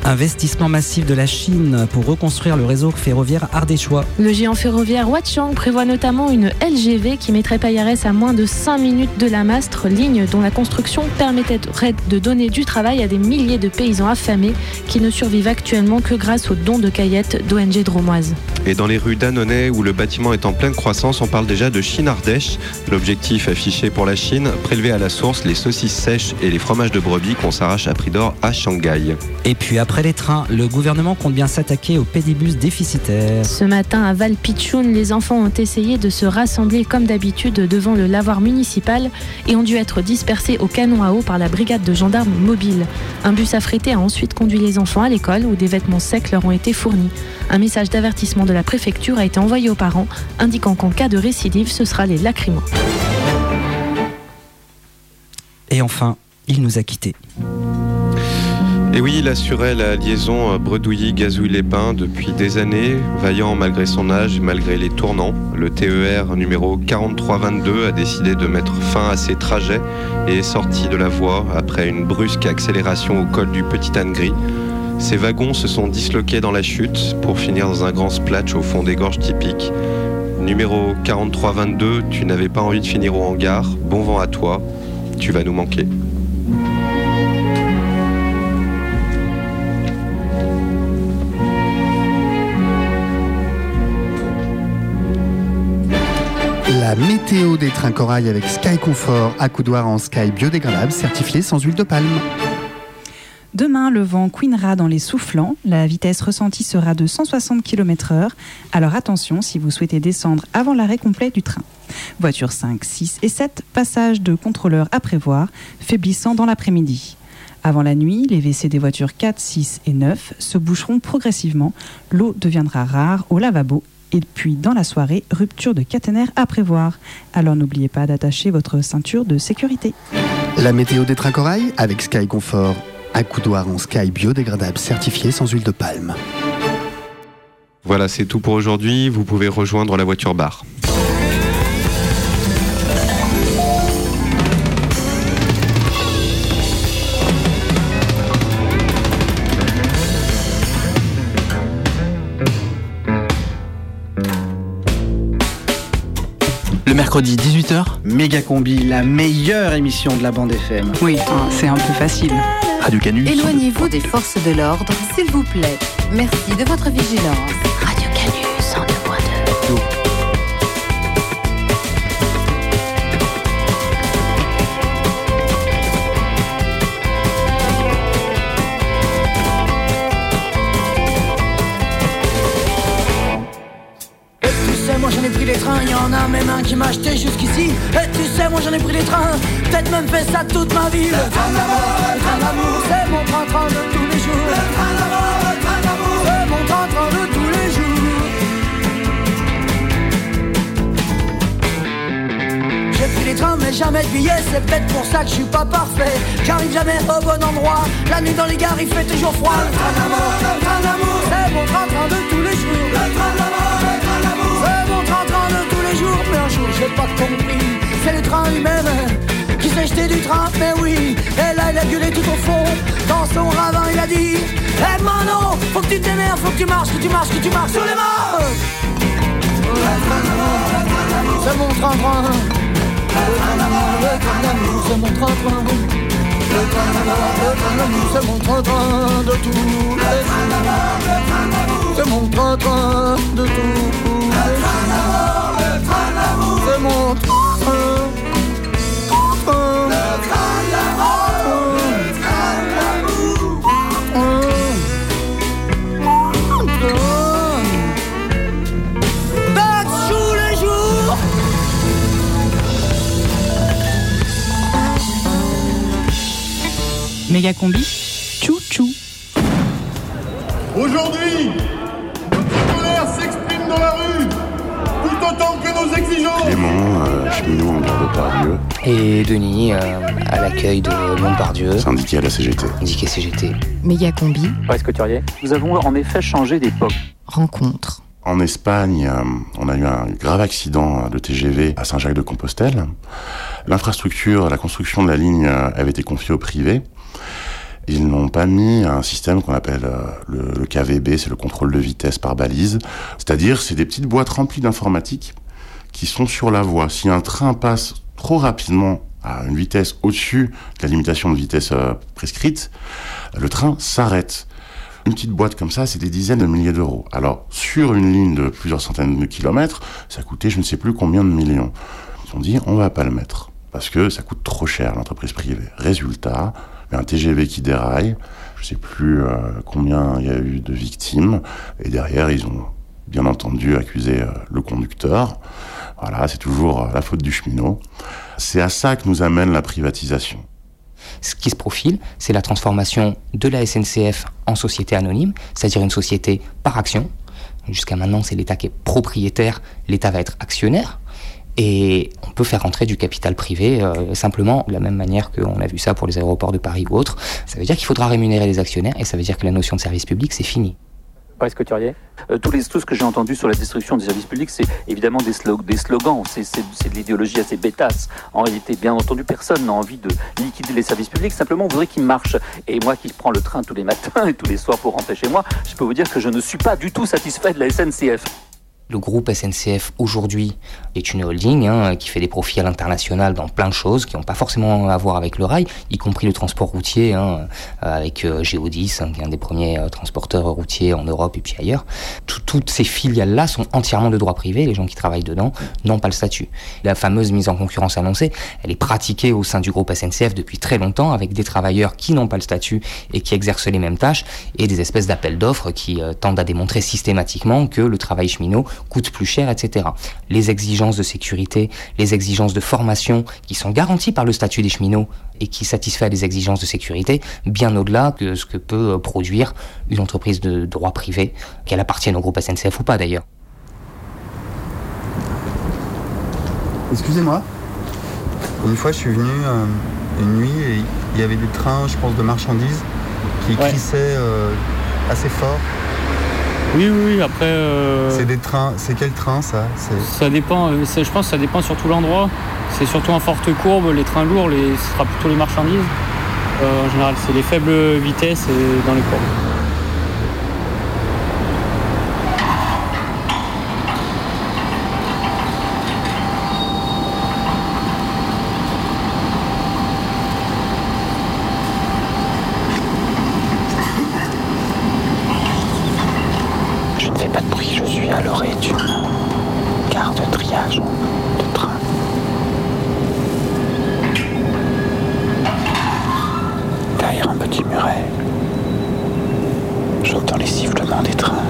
Investissement massif de la Chine pour reconstruire le réseau ferroviaire ardéchois. Le géant ferroviaire Huachang prévoit notamment une LGV qui mettrait Payarès à moins de 5 minutes de la Mastre, ligne dont la construction permettrait de donner du travail à des milliers de paysans affamés qui ne survivent actuellement que grâce aux dons de caillettes d'ONG dromoise. Et dans les rues d'Annonay, où le bâtiment est en pleine croissance, on parle déjà de Chine Ardèche. L'objectif affiché pour la Chine, prélever à la source les saucisses sèches et les fromages de brebis qu'on s'arrache à prix d'or à Shanghai. Et puis après les trains, le gouvernement compte bien s'attaquer aux pédibus déficitaires. Ce matin à Valpichoun, les enfants ont essayé de se rassembler comme d'habitude devant le lavoir municipal et ont dû être dispersés au canon à eau par la brigade de gendarmes mobile. Un bus affrété a ensuite conduit les enfants à l'école où des vêtements secs leur ont été fournis. Un message d'avertissement de la préfecture a été envoyé aux parents indiquant qu'en cas de récidive, ce sera les lacrymos. Et enfin, il nous a quittés. Et oui, il assurait la liaison Bredouilly-Gazouille-les-Pins depuis des années, vaillant malgré son âge et malgré les tournants. Le TER numéro 4322 a décidé de mettre fin à ses trajets et est sorti de la voie après une brusque accélération au col du Petit Âne Gris. Ces wagons se sont disloqués dans la chute pour finir dans un grand splatch au fond des gorges typiques. Numéro 4322, tu n'avais pas envie de finir au hangar. Bon vent à toi, tu vas nous manquer. La météo des trains corail avec Sky Confort, accoudoir en Sky biodégradable certifié sans huile de palme. Demain, le vent couinera dans les soufflants. La vitesse ressentie sera de 160 km/h. Alors attention si vous souhaitez descendre avant l'arrêt complet du train. Voitures 5, 6 et 7, passage de contrôleur à prévoir, faiblissant dans l'après-midi. Avant la nuit, les WC des voitures 4, 6 et 9 se boucheront progressivement. L'eau deviendra rare au lavabo. Et puis dans la soirée, rupture de caténaire à prévoir. Alors n'oubliez pas d'attacher votre ceinture de sécurité. La météo des trains corail avec Sky Confort, accoudoir en sky biodégradable certifié sans huile de palme. Voilà, c'est tout pour aujourd'hui. Vous pouvez rejoindre la voiture bar. Mercredi 18h. Méga Combi, la meilleure émission de la bande FM. Oui, oh, c'est un peu facile. Radio Canus. Éloignez-vous des forces de l'ordre, s'il vous plaît. Merci de votre vigilance. Radio Canus en 2.2. ai pris les trains, y en a même un qui m'a acheté jusqu'ici. Et tu sais, moi j'en ai pris les trains, peut-être même fait ça toute ma vie. Le train d'amour, le train d'amour, c'est mon train-train de tous les jours. Le train d'amour, le train d'amour, c'est mon train-train de tous les jours. J'ai pris les trains, mais jamais de billets, c'est peut-être pour ça que je suis pas parfait. J'arrive jamais au bon endroit, la nuit dans les gares il fait toujours froid. Le train d'amour, le train d'amour, c'est mon train-train de tous les jours. Le train d'amour, train-train de jours. Mais un jour j'ai pas compris, c'est le train lui-même qui s'est jeté du train, mais oui. Et là il a gueulé tout au fond, dans son ravin il a dit Eh Mano, faut que tu t'émerdes, faut que tu marches, que tu marches, que tu marches sur les mains. Le train d'amour, le train d'amour, c'est mon train-train. Le train d'amour, le train d'amour, c'est mon train-train. Le train d'amour, le train d'amour, c'est mon train-train de tous les jours. C'est Le d'amour, le jours. Méga combi, tchou tchou. Aujourd'hui, Clément, euh, cheminot en gare de Pardieu, Et Denis, euh, à l'accueil de Montpardieu. syndiqué à la CGT. Indiqué CGT. Méga combi, Presque couturier. Nous avons en effet changé d'époque. rencontre. En Espagne, euh, on a eu un grave accident de TGV à Saint-Jacques-de-Compostelle. L'infrastructure, la construction de la ligne euh, avait été confiée au privé. Ils n'ont pas mis un système qu'on appelle euh, le, le KVB, c'est le contrôle de vitesse par balise. C'est-à-dire, c'est des petites boîtes remplies d'informatique qui sont sur la voie. Si un train passe trop rapidement à une vitesse au-dessus de la limitation de vitesse euh, prescrite, le train s'arrête. Une petite boîte comme ça, c'est des dizaines de milliers d'euros. Alors, sur une ligne de plusieurs centaines de kilomètres, ça coûtait je ne sais plus combien de millions. Ils ont dit, on va pas le mettre. Parce que ça coûte trop cher, l'entreprise privée. Résultat, un TGV qui déraille. Je sais plus euh, combien il y a eu de victimes. Et derrière, ils ont bien entendu accusé euh, le conducteur. Voilà, c'est toujours euh, la faute du cheminot. C'est à ça que nous amène la privatisation. Ce qui se profile, c'est la transformation de la SNCF en société anonyme, c'est-à-dire une société par action. Jusqu'à maintenant, c'est l'État qui est propriétaire, l'État va être actionnaire. Et on peut faire entrer du capital privé euh, simplement de la même manière qu'on a vu ça pour les aéroports de Paris ou autres. Ça veut dire qu'il faudra rémunérer les actionnaires et ça veut dire que la notion de service public, c'est fini. Euh, tous les, tout ce que j'ai entendu sur la destruction des services publics, c'est évidemment des, slog- des slogans, c'est de l'idéologie assez bêtasse. En réalité, bien entendu, personne n'a envie de liquider les services publics, simplement on voudrait qu'ils marchent. Et moi qui prends le train tous les matins et tous les soirs pour rentrer chez moi, je peux vous dire que je ne suis pas du tout satisfait de la SNCF. Le groupe SNCF aujourd'hui est une holding hein, qui fait des profits à l'international dans plein de choses qui n'ont pas forcément à voir avec le rail, y compris le transport routier hein, euh, avec euh, Géodis, hein, qui est un des premiers euh, transporteurs routiers en Europe et puis ailleurs. Tout- toutes ces filiales-là sont entièrement de droit privé, les gens qui travaillent dedans n'ont pas le statut. La fameuse mise en concurrence annoncée, elle est pratiquée au sein du groupe SNCF depuis très longtemps avec des travailleurs qui n'ont pas le statut et qui exercent les mêmes tâches et des espèces d'appels d'offres qui euh, tendent à démontrer systématiquement que le travail cheminot coûte plus cher, etc. Les exigences de sécurité, les exigences de formation qui sont garanties par le statut des cheminots et qui satisfait les exigences de sécurité bien au-delà de ce que peut euh, produire une entreprise de droit privé, qu'elle appartienne au groupe SNCF ou pas d'ailleurs. Excusez-moi. Une fois, je suis venu euh, une nuit et il y avait des trains, je pense, de marchandises qui crissaient euh, assez fort. Oui, oui, oui, après. euh, C'est des trains, c'est quel train ça Ça dépend, euh, je pense que ça dépend surtout l'endroit. C'est surtout en forte courbe, les trains lourds, les, ce sera plutôt les marchandises. Euh, en général, c'est les faibles vitesses et dans les courbes. Je ne fais pas de bruit, je suis à l'orée d'une gare de triage de train. Derrière un petit muret, j'entends les sifflements des trains,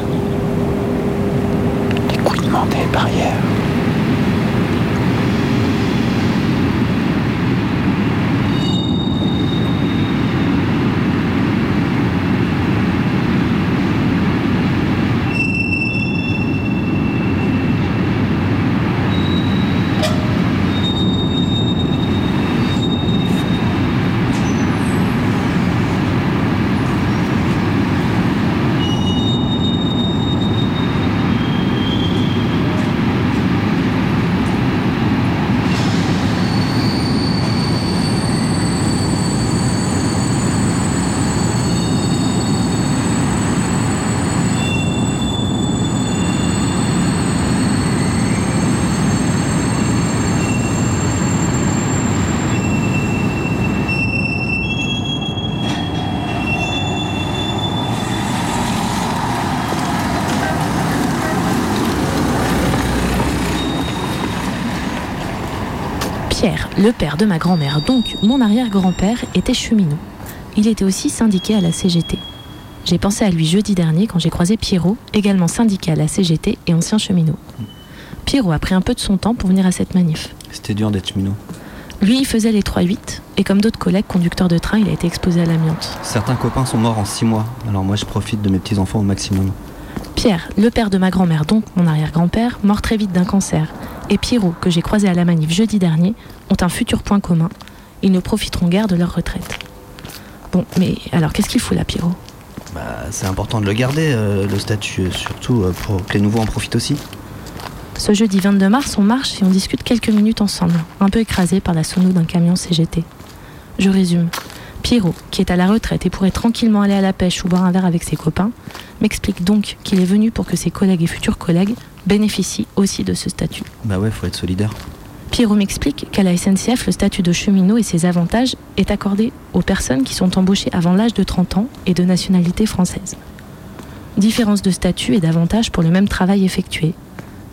les couinements des barrières. Pierre, le père de ma grand-mère, donc mon arrière-grand-père, était cheminot. Il était aussi syndiqué à la CGT. J'ai pensé à lui jeudi dernier quand j'ai croisé Pierrot, également syndiqué à la CGT et ancien cheminot. Pierrot a pris un peu de son temps pour venir à cette manif. C'était dur d'être cheminot. Lui, il faisait les 3-8, et comme d'autres collègues conducteurs de train, il a été exposé à l'amiante. Certains copains sont morts en 6 mois, alors moi je profite de mes petits-enfants au maximum. Pierre, le père de ma grand-mère, donc mon arrière-grand-père, mort très vite d'un cancer, et Pierrot, que j'ai croisé à la manif jeudi dernier, ont un futur point commun. Ils ne profiteront guère de leur retraite. Bon, mais alors qu'est-ce qu'il fout là, Pierrot? Bah, c'est important de le garder, euh, le statut, euh, surtout euh, pour que les nouveaux en profitent aussi. Ce jeudi 22 mars, on marche et on discute quelques minutes ensemble, un peu écrasé par la sono d'un camion CGT. Je résume. Pierrot, qui est à la retraite et pourrait tranquillement aller à la pêche ou boire un verre avec ses copains, m'explique donc qu'il est venu pour que ses collègues et futurs collègues bénéficient aussi de ce statut. Bah ouais, faut être solidaire. Pierrot m'explique qu'à la SNCF, le statut de cheminot et ses avantages est accordé aux personnes qui sont embauchées avant l'âge de 30 ans et de nationalité française. Différence de statut et d'avantages pour le même travail effectué.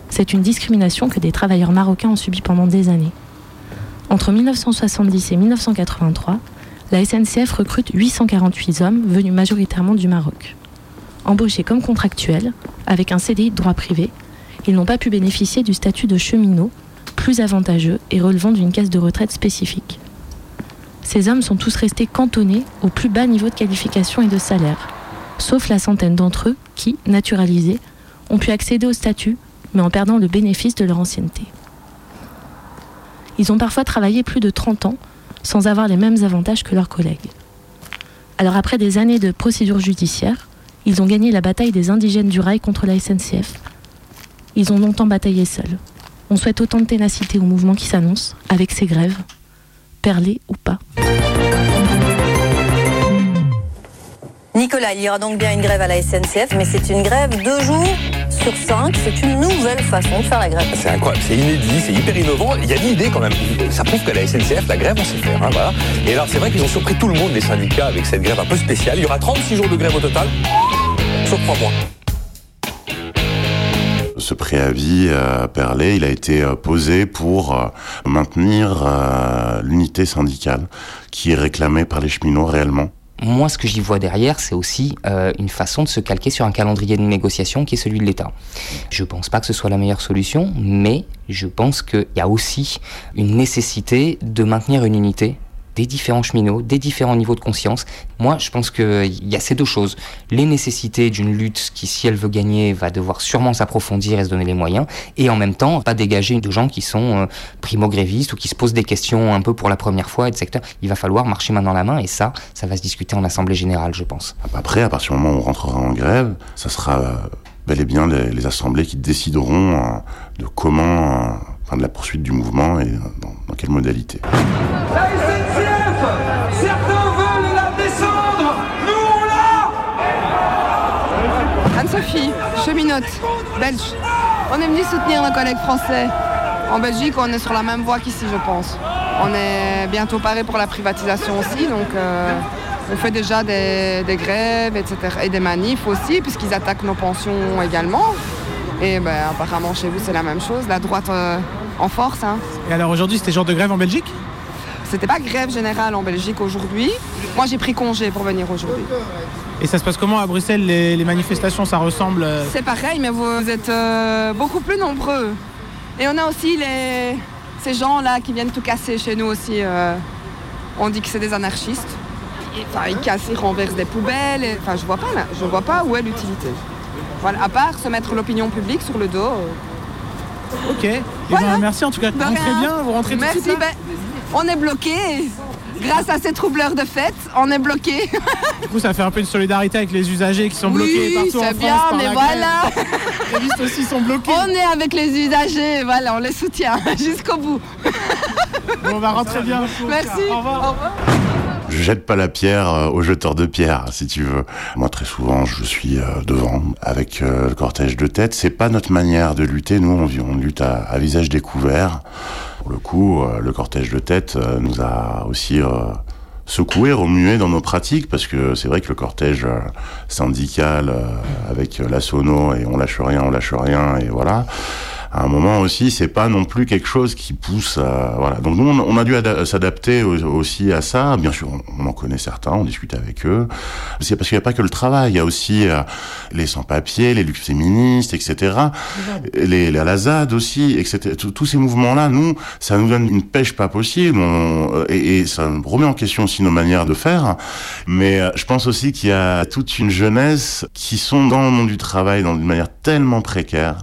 C'est une discrimination que des travailleurs marocains ont subie pendant des années. Entre 1970 et 1983, la SNCF recrute 848 hommes venus majoritairement du Maroc. Embauchés comme contractuels, avec un CDI de droit privé, ils n'ont pas pu bénéficier du statut de cheminot, plus avantageux et relevant d'une caisse de retraite spécifique. Ces hommes sont tous restés cantonnés au plus bas niveau de qualification et de salaire, sauf la centaine d'entre eux qui, naturalisés, ont pu accéder au statut, mais en perdant le bénéfice de leur ancienneté. Ils ont parfois travaillé plus de 30 ans sans avoir les mêmes avantages que leurs collègues. Alors après des années de procédures judiciaires, ils ont gagné la bataille des indigènes du rail contre la SNCF. Ils ont longtemps bataillé seuls. On souhaite autant de ténacité au mouvement qui s'annonce, avec ces grèves, perlées ou pas. Nicolas, il y aura donc bien une grève à la SNCF, mais c'est une grève deux jours sur. C'est une nouvelle façon de faire la grève. C'est incroyable, c'est inédit, c'est hyper innovant. Il y a une idée quand même. Ça prouve qu'à la SNCF, la grève, on sait faire. hein, voilà. Et alors, c'est vrai qu'ils ont surpris tout le monde, les syndicats, avec cette grève un peu spéciale. Il y aura 36 jours de grève au total, sauf 3 mois. Ce préavis à Perlé, il a été euh, posé pour euh, maintenir euh, l'unité syndicale qui est réclamée par les cheminots réellement. Moi, ce que j'y vois derrière, c'est aussi euh, une façon de se calquer sur un calendrier de négociation qui est celui de l'État. Je pense pas que ce soit la meilleure solution, mais je pense qu'il y a aussi une nécessité de maintenir une unité des différents cheminots, des différents niveaux de conscience. Moi, je pense qu'il y a ces deux choses. Les nécessités d'une lutte qui, si elle veut gagner, va devoir sûrement s'approfondir et se donner les moyens, et en même temps, pas dégager de gens qui sont euh, primo-grévistes ou qui se posent des questions un peu pour la première fois et de secteur. Il va falloir marcher main dans la main, et ça, ça va se discuter en Assemblée Générale, je pense. Après, à partir du moment où on rentrera en grève, ça sera euh, bel et bien les, assemblées qui décideront euh, de comment, euh, enfin de la poursuite du mouvement et dans, dans quelle modalité. La SNCF Certains veulent la descendre Nous on l'a Anne-Sophie, cheminote, belge. On est venu soutenir nos collègues français. En Belgique, on est sur la même voie qu'ici, je pense. On est bientôt paré pour la privatisation aussi, donc euh, on fait déjà des, des grèves, etc. Et des manifs aussi, puisqu'ils attaquent nos pensions également. Et ben, apparemment, chez vous, c'est la même chose. La droite euh, en force. hein. Et alors aujourd'hui, c'était genre de grève en Belgique? C'était pas grève générale en Belgique aujourd'hui. Moi, j'ai pris congé pour venir aujourd'hui. Et ça se passe comment à Bruxelles? Les, les manifestations, ça ressemble euh, C'est pareil, mais vous êtes euh, beaucoup plus nombreux. Et on a aussi les, ces gens-là qui viennent tout casser chez nous aussi. on dit que c'est des anarchistes. Enfin, ils cassent, ils renversent des poubelles. et- enfin, je vois pas, là, je vois pas où est l'utilité. Voilà, à part se mettre l'opinion publique sur le dos. euh. Ok. Eh ben, merci en tout cas. De Rentrez rien. bien, vous rentrez tout de Merci. suite là ben, on est bloqué. Grâce à ces troubleurs de fête, on est bloqué. Du coup, ça fait un peu une solidarité avec les usagers qui sont bloqués Oui, partout en c'est France bien, par mais la voilà. Les grévistes aussi sont bloqués. On est avec les usagers, voilà, on les soutient jusqu'au bout. on va rentrer bien. Merci. Au revoir. Je jette pas la pierre euh, aux jeteurs de pierre, si tu veux. Moi, très souvent, je suis euh, devant avec euh, le cortège de tête. C'est pas notre manière de lutter. Nous, on, on lutte à, visage découvert. Pour le coup, le cortège de tête nous a aussi secoué, remué dans nos pratiques, parce que c'est vrai que le cortège syndical avec la sono et on lâche rien, on lâche rien, et voilà. À un moment aussi, c'est pas non plus quelque chose qui pousse. à- voilà. Donc nous, on, a dû ada- s'adapter au- aussi à ça. Bien sûr, on, en connaît certains, on discute avec eux. C'est parce qu'il n'y a pas que le travail, il y a aussi euh, les sans-papiers, les luttes féministes, etc. Les, les Alazades aussi, etc. Tous- ces mouvements-là, nous, ça nous donne une pêche pas possible. On- et, ça remet en question aussi nos manières de faire. Mais euh, je pense aussi qu'il y a toute une jeunesse qui sont dans le monde du travail dans une manière tellement précaire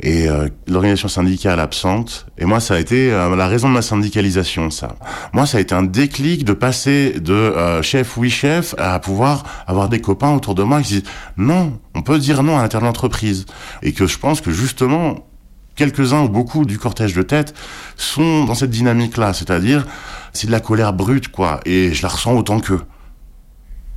et euh, l'organisation syndicale absente. Et moi, ça a été euh, la raison de ma syndicalisation, ça. Moi, ça a été un déclic de passer de euh, chef, oui chef, à pouvoir avoir des copains autour de moi qui disent non, on peut dire non à l'intérieur de l'entreprise. Et que je pense que justement, quelques-uns ou beaucoup du cortège de tête sont dans cette dynamique-là, c'est-à-dire c'est de la colère brute, quoi. Et je la ressens autant qu'eux.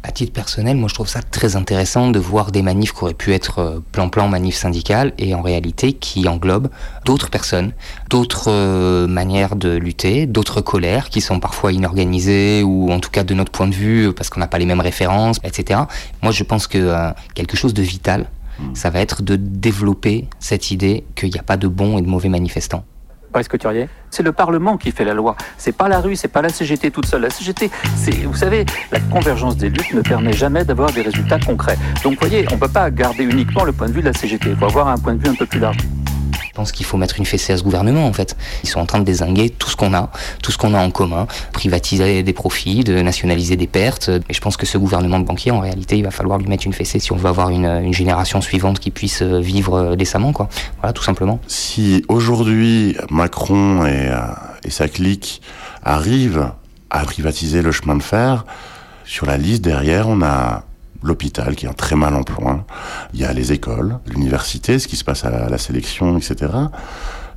À titre personnel, moi je trouve ça très intéressant de voir des manifs qui auraient pu être euh, plan-plan manif syndical et en réalité qui englobent d'autres personnes, d'autres euh, manières de lutter, d'autres colères qui sont parfois inorganisées ou en tout cas de notre point de vue euh, parce qu'on n'a pas les mêmes références, etc. Moi je pense que euh, quelque chose de vital, ça va être de développer cette idée qu'il n'y a pas de bons et de mauvais manifestants. C'est le Parlement qui fait la loi. C'est pas la rue, c'est pas la CGT toute seule. La CGT, c'est, vous savez, la convergence des luttes ne permet jamais d'avoir des résultats concrets. Donc, vous voyez, on peut pas garder uniquement le point de vue de la CGT. Il faut avoir un point de vue un peu plus large. Je pense qu'il faut mettre une fessée à ce gouvernement en fait. Ils sont en train de désinguer tout ce qu'on a, tout ce qu'on a en commun, privatiser des profits, de nationaliser des pertes. Et je pense que ce gouvernement de banquier, en réalité, il va falloir lui mettre une fessée si on veut avoir une, génération suivante qui puisse euh, vivre euh, décemment, quoi. Voilà, tout simplement. Si aujourd'hui Macron euh, et sa clique arrivent à privatiser le chemin de fer, sur la liste derrière, on a l'hôpital qui est en très mal en il y a les écoles, l'université, ce qui se passe à la, sélection, etc.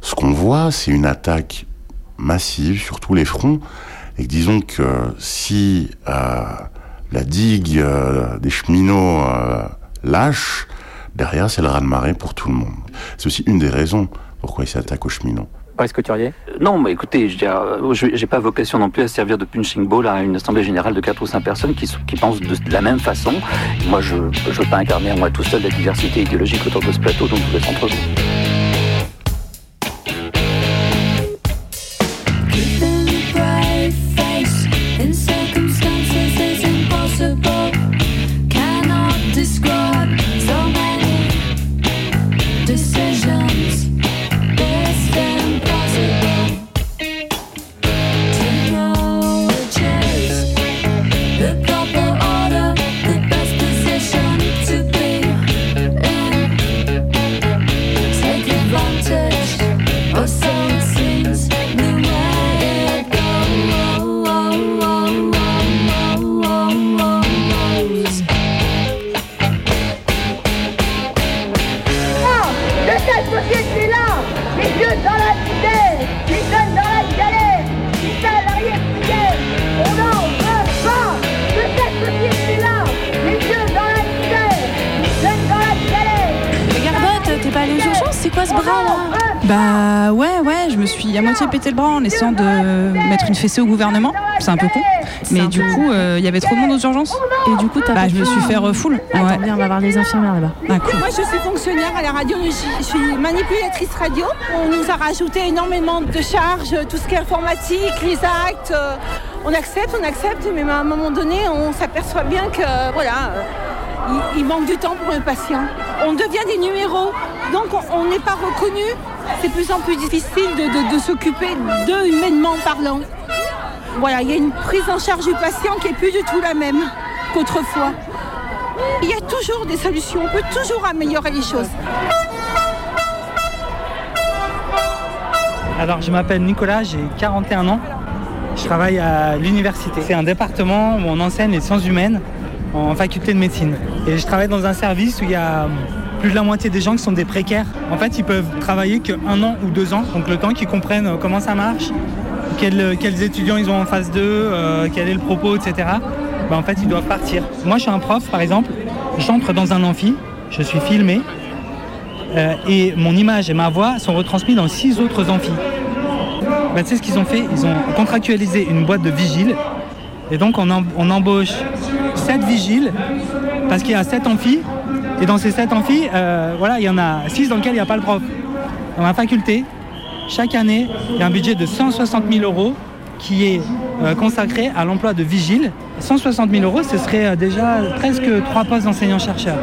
Ce qu'on voit, c'est une attaque massive sur tous les fronts, et disons que si euh, la digue euh, des cheminots euh, lâche, derrière c'est le raz-de-marée pour tout le monde. C'est aussi une des raisons pourquoi ils s'attaquent aux cheminots. Couturier Non, mais écoutez, je dire, euh, pas vocation non plus à servir de punching ball à une assemblée générale de 4 ou 5 personnes qui, pensent de, la même façon. Moi, je ne veux pas incarner moi tout seul la diversité idéologique autour de ce plateau, donc vous laisse entre vous. Au gouvernement. C'est un peu con. Mais du coup, euh, il y avait trop de monde aux urgences. Et du coup, t'as Bah, je me suis fait refoule. Attends, Ouais. on va voir les infirmières là-bas. Ah, cool. Moi, je suis fonctionnaire à la radiologie. Je suis manipulatrice radio. On nous a rajouté énormément de charges, tout ce qui est informatique, les actes. euh, On accepte, on accepte, mais à un moment donné, on s'aperçoit bien que voilà, euh, il, il manque du temps pour le patient. On devient des numéros, donc on- on n'est pas reconnu. C'est de plus en plus difficile de, de- de s'occuper d'eux humainement parlant. Voilà, il y a une prise en charge du patient qui est plus du tout la même qu'autrefois. Il y a toujours des solutions, on peut toujours améliorer les choses. Alors, je m'appelle Nicolas, j'ai 41 ans. Je travaille à l'université. C'est un département où on enseigne les sciences humaines en faculté de médecine. Et je travaille dans un service où il y a plus de la moitié des gens qui sont des précaires. En fait, ils peuvent travailler qu'un an ou deux ans, donc le temps qu'ils comprennent euh, comment ça marche, quels, quels étudiants ils ont en face d'eux, euh, quel est le propos, etc. Ben, en fait, ils doivent partir. Moi, je suis un prof, par exemple. J'entre dans un amphi, je suis filmé, euh, et mon image et ma voix sont retransmis dans six autres amphis. Ben, tu sais ce qu'ils ont fait? Ils ont contractualisé une boîte de vigiles. Et donc on, em- on embauche sept vigiles parce qu'il y a sept amphis. Et dans ces sept amphis, euh, voilà, il y en a six dans lesquels il n'y a pas le prof. Dans ma faculté, chaque année, il y a un budget de 160 000 euros qui est euh, consacré à l'emploi de vigiles. 160 000 euros, ce serait euh, déjà presque trois postes d'enseignants-chercheurs.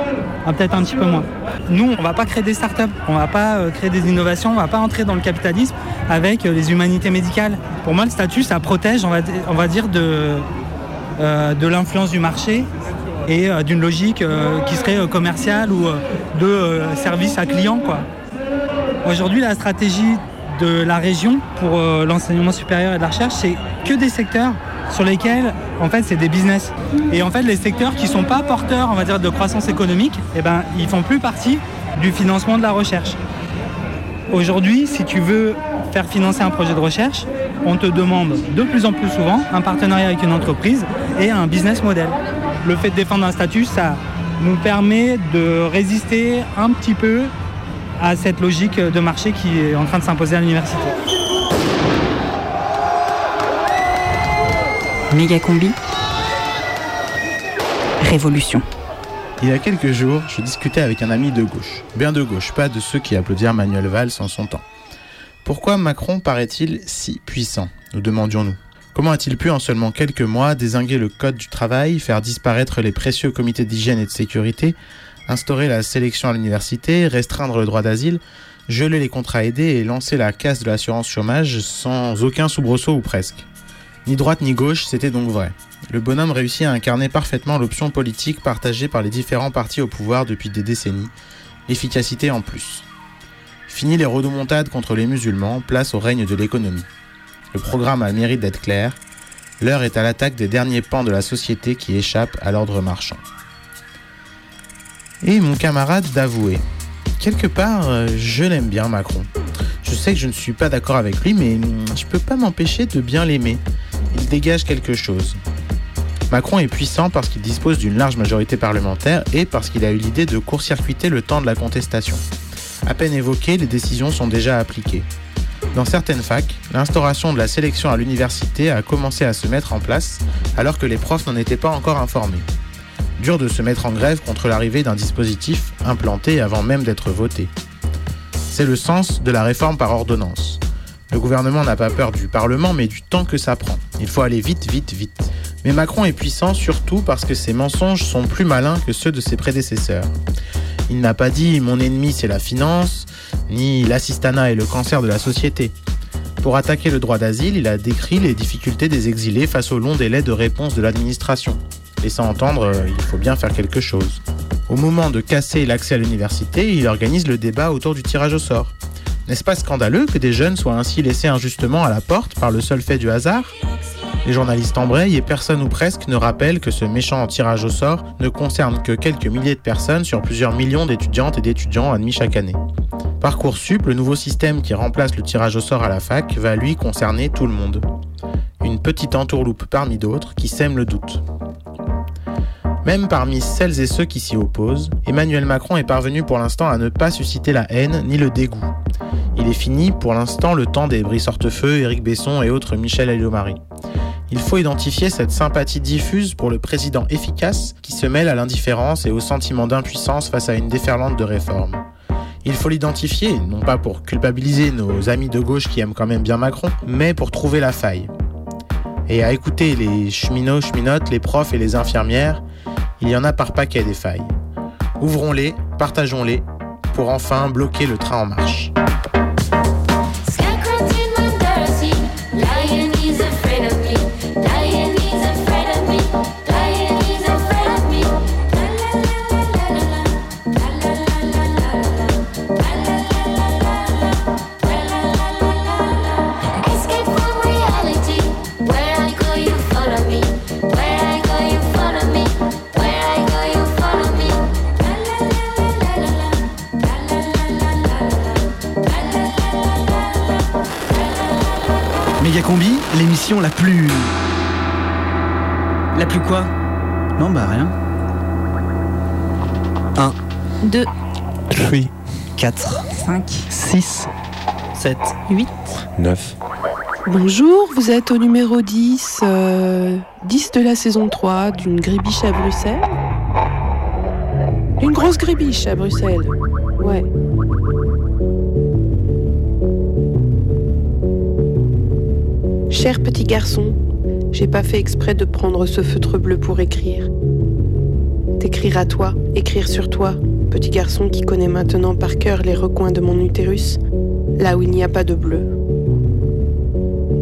Ah, Peut-être un petit peu moins. Nous, on ne va pas créer des startups, on ne va pas euh, créer des innovations, on ne va pas entrer dans le capitalisme avec les humanités médicales. Pour moi, le statut, ça protège, on va, on va dire, de, de l'influence du marché et d'une logique qui serait commerciale ou de service à client. Aujourd'hui, la stratégie de la région pour euh, l'enseignement supérieur et de la recherche, c'est que des secteurs sur lesquels, en fait, c'est des business. Et en fait, les secteurs qui sont pas porteurs, on va dire, de croissance économique, eh ben, ils font plus partie du financement de la recherche. Aujourd'hui, si tu veux faire financer un projet de recherche, on te demande de plus en plus souvent un partenariat avec une entreprise et un business model. Le fait de défendre un statut, ça nous permet de résister un petit peu à cette logique de marché qui est en train de s'imposer à l'université. Méga combi. Révolution. Il y a quelques jours, je discutais avec un ami de gauche. Bien de gauche, pas de ceux qui applaudirent Manuel Valls en son temps. Pourquoi Macron paraît-il si puissant? Nous demandions-nous. Comment a-t-il pu en seulement quelques mois désinguer le code du travail, faire disparaître les précieux comités d'hygiène et de sécurité, instaurer la sélection à l'université, restreindre le droit d'asile, geler les contrats aidés et lancer la casse de l'assurance chômage sans aucun soubresaut ou presque Ni droite ni gauche, c'était donc vrai. Le bonhomme réussit à incarner parfaitement l'option politique partagée par les différents partis au pouvoir depuis des décennies, l'efficacité en plus. Fini les rodomontades contre les musulmans, place au règne de l'économie. Le programme a le mérite d'être clair, l'heure est à l'attaque des derniers pans de la société qui échappent à l'ordre marchand. Et mon camarade d'avouer, quelque part, euh, je l'aime bien Macron. Je sais que je ne suis pas d'accord avec lui, mais hum, je peux pas m'empêcher de bien l'aimer. Il dégage quelque chose. Macron est puissant parce qu'il dispose d'une large majorité parlementaire et parce qu'il a eu l'idée de court-circuiter le temps de la contestation. À peine évoquées, les décisions sont déjà appliquées. Dans certaines facs, l'instauration de la sélection à l'université a commencé à se mettre en place alors que les profs n'en étaient pas encore informés. Dur de se mettre en grève contre l'arrivée d'un dispositif implanté avant même d'être voté. C'est le sens de la réforme par ordonnance. Le gouvernement n'a pas peur du Parlement, mais du temps que ça prend. Il faut aller vite, vite, vite. Mais Macron est puissant surtout parce que ses mensonges sont plus malins que ceux de ses prédécesseurs. Il n'a pas dit mon ennemi c'est la finance, ni l'assistanat est le cancer de la société. Pour attaquer le droit d'asile, il a décrit les difficultés des exilés face au long délai de réponse de l'administration, laissant entendre euh, il faut bien faire quelque chose. Au moment de casser l'accès à l'université, il organise le débat autour du tirage au sort. N'est-ce pas scandaleux que des jeunes soient ainsi laissés injustement à la porte par le seul fait du hasard? Les journalistes embrayent et personne ou presque ne rappelle que ce méchant tirage au sort ne concerne que quelques milliers de personnes sur plusieurs millions d'étudiantes et d'étudiants admis chaque année. Parcoursup, le nouveau système qui remplace le tirage au sort à la fac, va lui concerner tout le monde. Une petite entourloupe parmi d'autres qui sème le doute. Même parmi celles et ceux qui s'y opposent, Emmanuel Macron est parvenu pour l'instant à ne pas susciter la haine ni le dégoût. Il est fini pour l'instant le temps des Brice Hortefeux, Éric Besson et autres Michel Alliot-Marie. Il faut identifier cette sympathie diffuse pour le président efficace qui se mêle à l'indifférence et au sentiment d'impuissance face à une déferlante de réformes. Il faut l'identifier, non pas pour culpabiliser nos amis de gauche qui aiment quand même bien Macron, mais pour trouver la faille. Et à écouter les cheminots, cheminotes, les profs et les infirmières, il y en a par paquet des failles. Ouvrons-les, partageons-les, pour enfin bloquer le train en marche. La plus. La plus quoi? Non, bah rien. 1, 2, 3, 4, 5, 6, 7, 8. 9. Bonjour, vous êtes au numéro 10, euh, 10 de la saison 3 d'une grébiche à Bruxelles. Une grosse grébiche à Bruxelles. Ouais. Cher petit garçon, j'ai pas fait exprès de prendre ce feutre bleu pour écrire. T'écrire à toi, écrire sur toi, petit garçon qui connaît maintenant par cœur les recoins de mon utérus, là où il n'y a pas de bleu.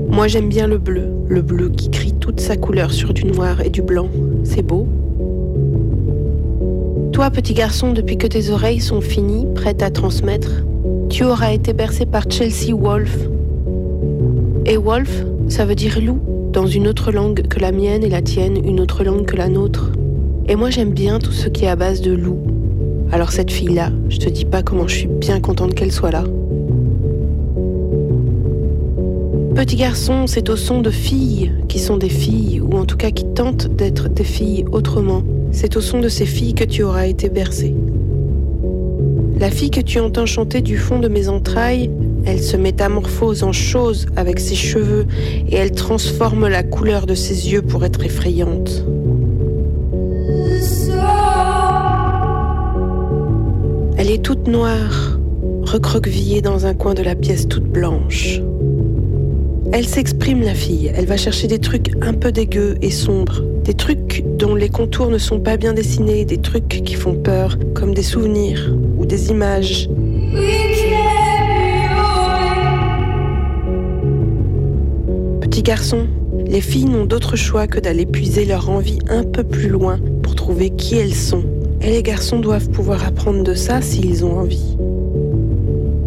Moi j'aime bien le bleu, le bleu qui crie toute sa couleur sur du noir et du blanc. C'est beau. Toi, petit garçon, depuis que tes oreilles sont finies, prêtes à transmettre, tu auras été bercé par Chelsea Wolf. Et Wolf, ça veut dire loup, dans une autre langue que la mienne et la tienne, une autre langue que la nôtre. Et moi j'aime bien tout ce qui est à base de loup. Alors cette fille-là, je te dis pas comment je suis bien contente qu'elle soit là. Petit garçon, c'est au son de filles qui sont des filles, ou en tout cas qui tentent d'être des filles autrement. C'est au son de ces filles que tu auras été bercé. La fille que tu entends chanter du fond de mes entrailles, elle se métamorphose en chose avec ses cheveux et elle transforme la couleur de ses yeux pour être effrayante. Elle est toute noire, recroquevillée dans un coin de la pièce toute blanche. Elle s'exprime, la fille. Elle va chercher des trucs un peu dégueux et sombres. Des trucs dont les contours ne sont pas bien dessinés. Des trucs qui font peur, comme des souvenirs ou des images. Petit garçon, les filles n'ont d'autre choix que d'aller puiser leur envie un peu plus loin pour trouver qui elles sont. Et les garçons doivent pouvoir apprendre de ça s'ils ont envie.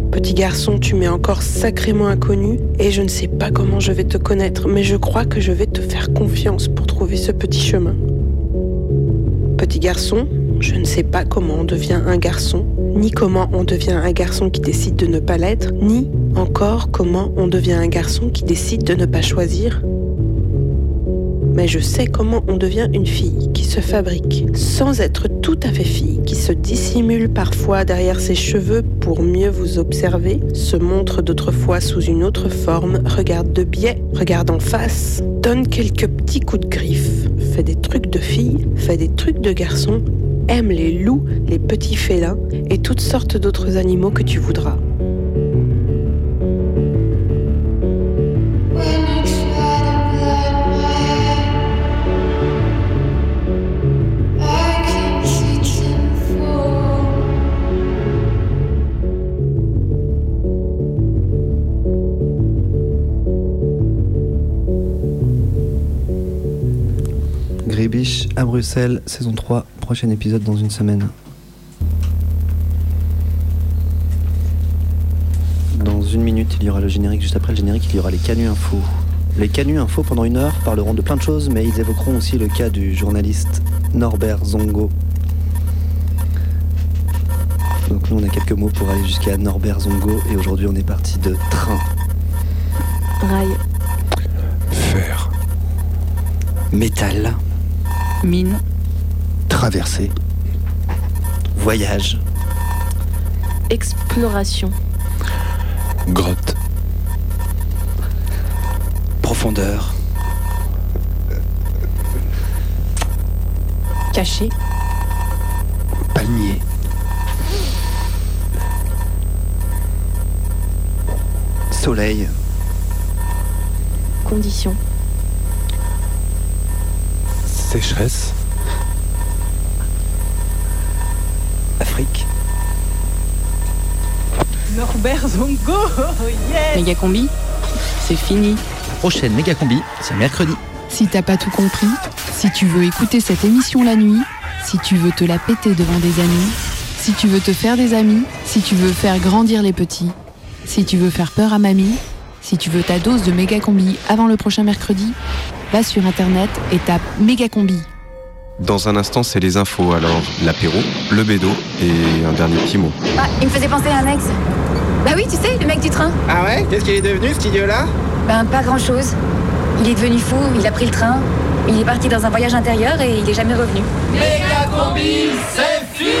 Petit garçon, tu m'es encore sacrément inconnu et je ne sais pas comment je vais te connaître, mais je crois que je vais te faire confiance pour trouver ce petit chemin. Petit garçon, je ne sais pas comment on devient un garçon, ni comment on devient un garçon qui décide de ne pas l'être, ni encore comment on devient un garçon qui décide de ne pas choisir? Mais je sais comment on devient une fille qui se fabrique sans être tout à fait fille, qui se dissimule parfois derrière ses cheveux pour mieux vous observer, se montre d'autres fois sous une autre forme, regarde de biais, regarde en face, donne quelques petits coups de griffe, fait des trucs de fille, fait des trucs de garçon, aime les loups, les petits félins et toutes sortes d'autres animaux que tu voudras. Bruxelles, saison 3, prochain épisode dans une semaine. Dans une minute, il y aura le générique. Juste après le générique, il y aura les Canu Info. Les Canu Info, pendant une heure, parleront de plein de choses, mais ils évoqueront aussi le cas du journaliste Norbert Zongo. Donc nous, on a quelques mots pour aller jusqu'à Norbert Zongo, et aujourd'hui, on est parti de train. Rail. Fer. Métal. Mine. Traversée. Voyage. Exploration. Grotte. Profondeur. Caché. Palmier. Soleil. Condition. Sécheresse. Afrique. Norbert Zongo, yes Méga combi, c'est fini. Prochaine méga combi, c'est mercredi. Si t'as pas tout compris, si tu veux écouter cette émission la nuit, si tu veux te la péter devant des amis, si tu veux te faire des amis, si tu veux faire grandir les petits, si tu veux faire peur à mamie, si tu veux ta dose de méga combi avant le prochain mercredi, va sur internet et tape méga combi. Dans un instant, c'est les infos, alors l'apéro, le bédo et un dernier petit mot. Ah, il me faisait penser à un ex. Bah oui, tu sais, le mec du train. Ah ouais? Qu'est-ce qu'il est devenu, cet idiot-là Ben, pas grand chose. Il est devenu fou, il a pris le train, il est parti dans un voyage intérieur et il est jamais revenu. Méga combi, c'est fini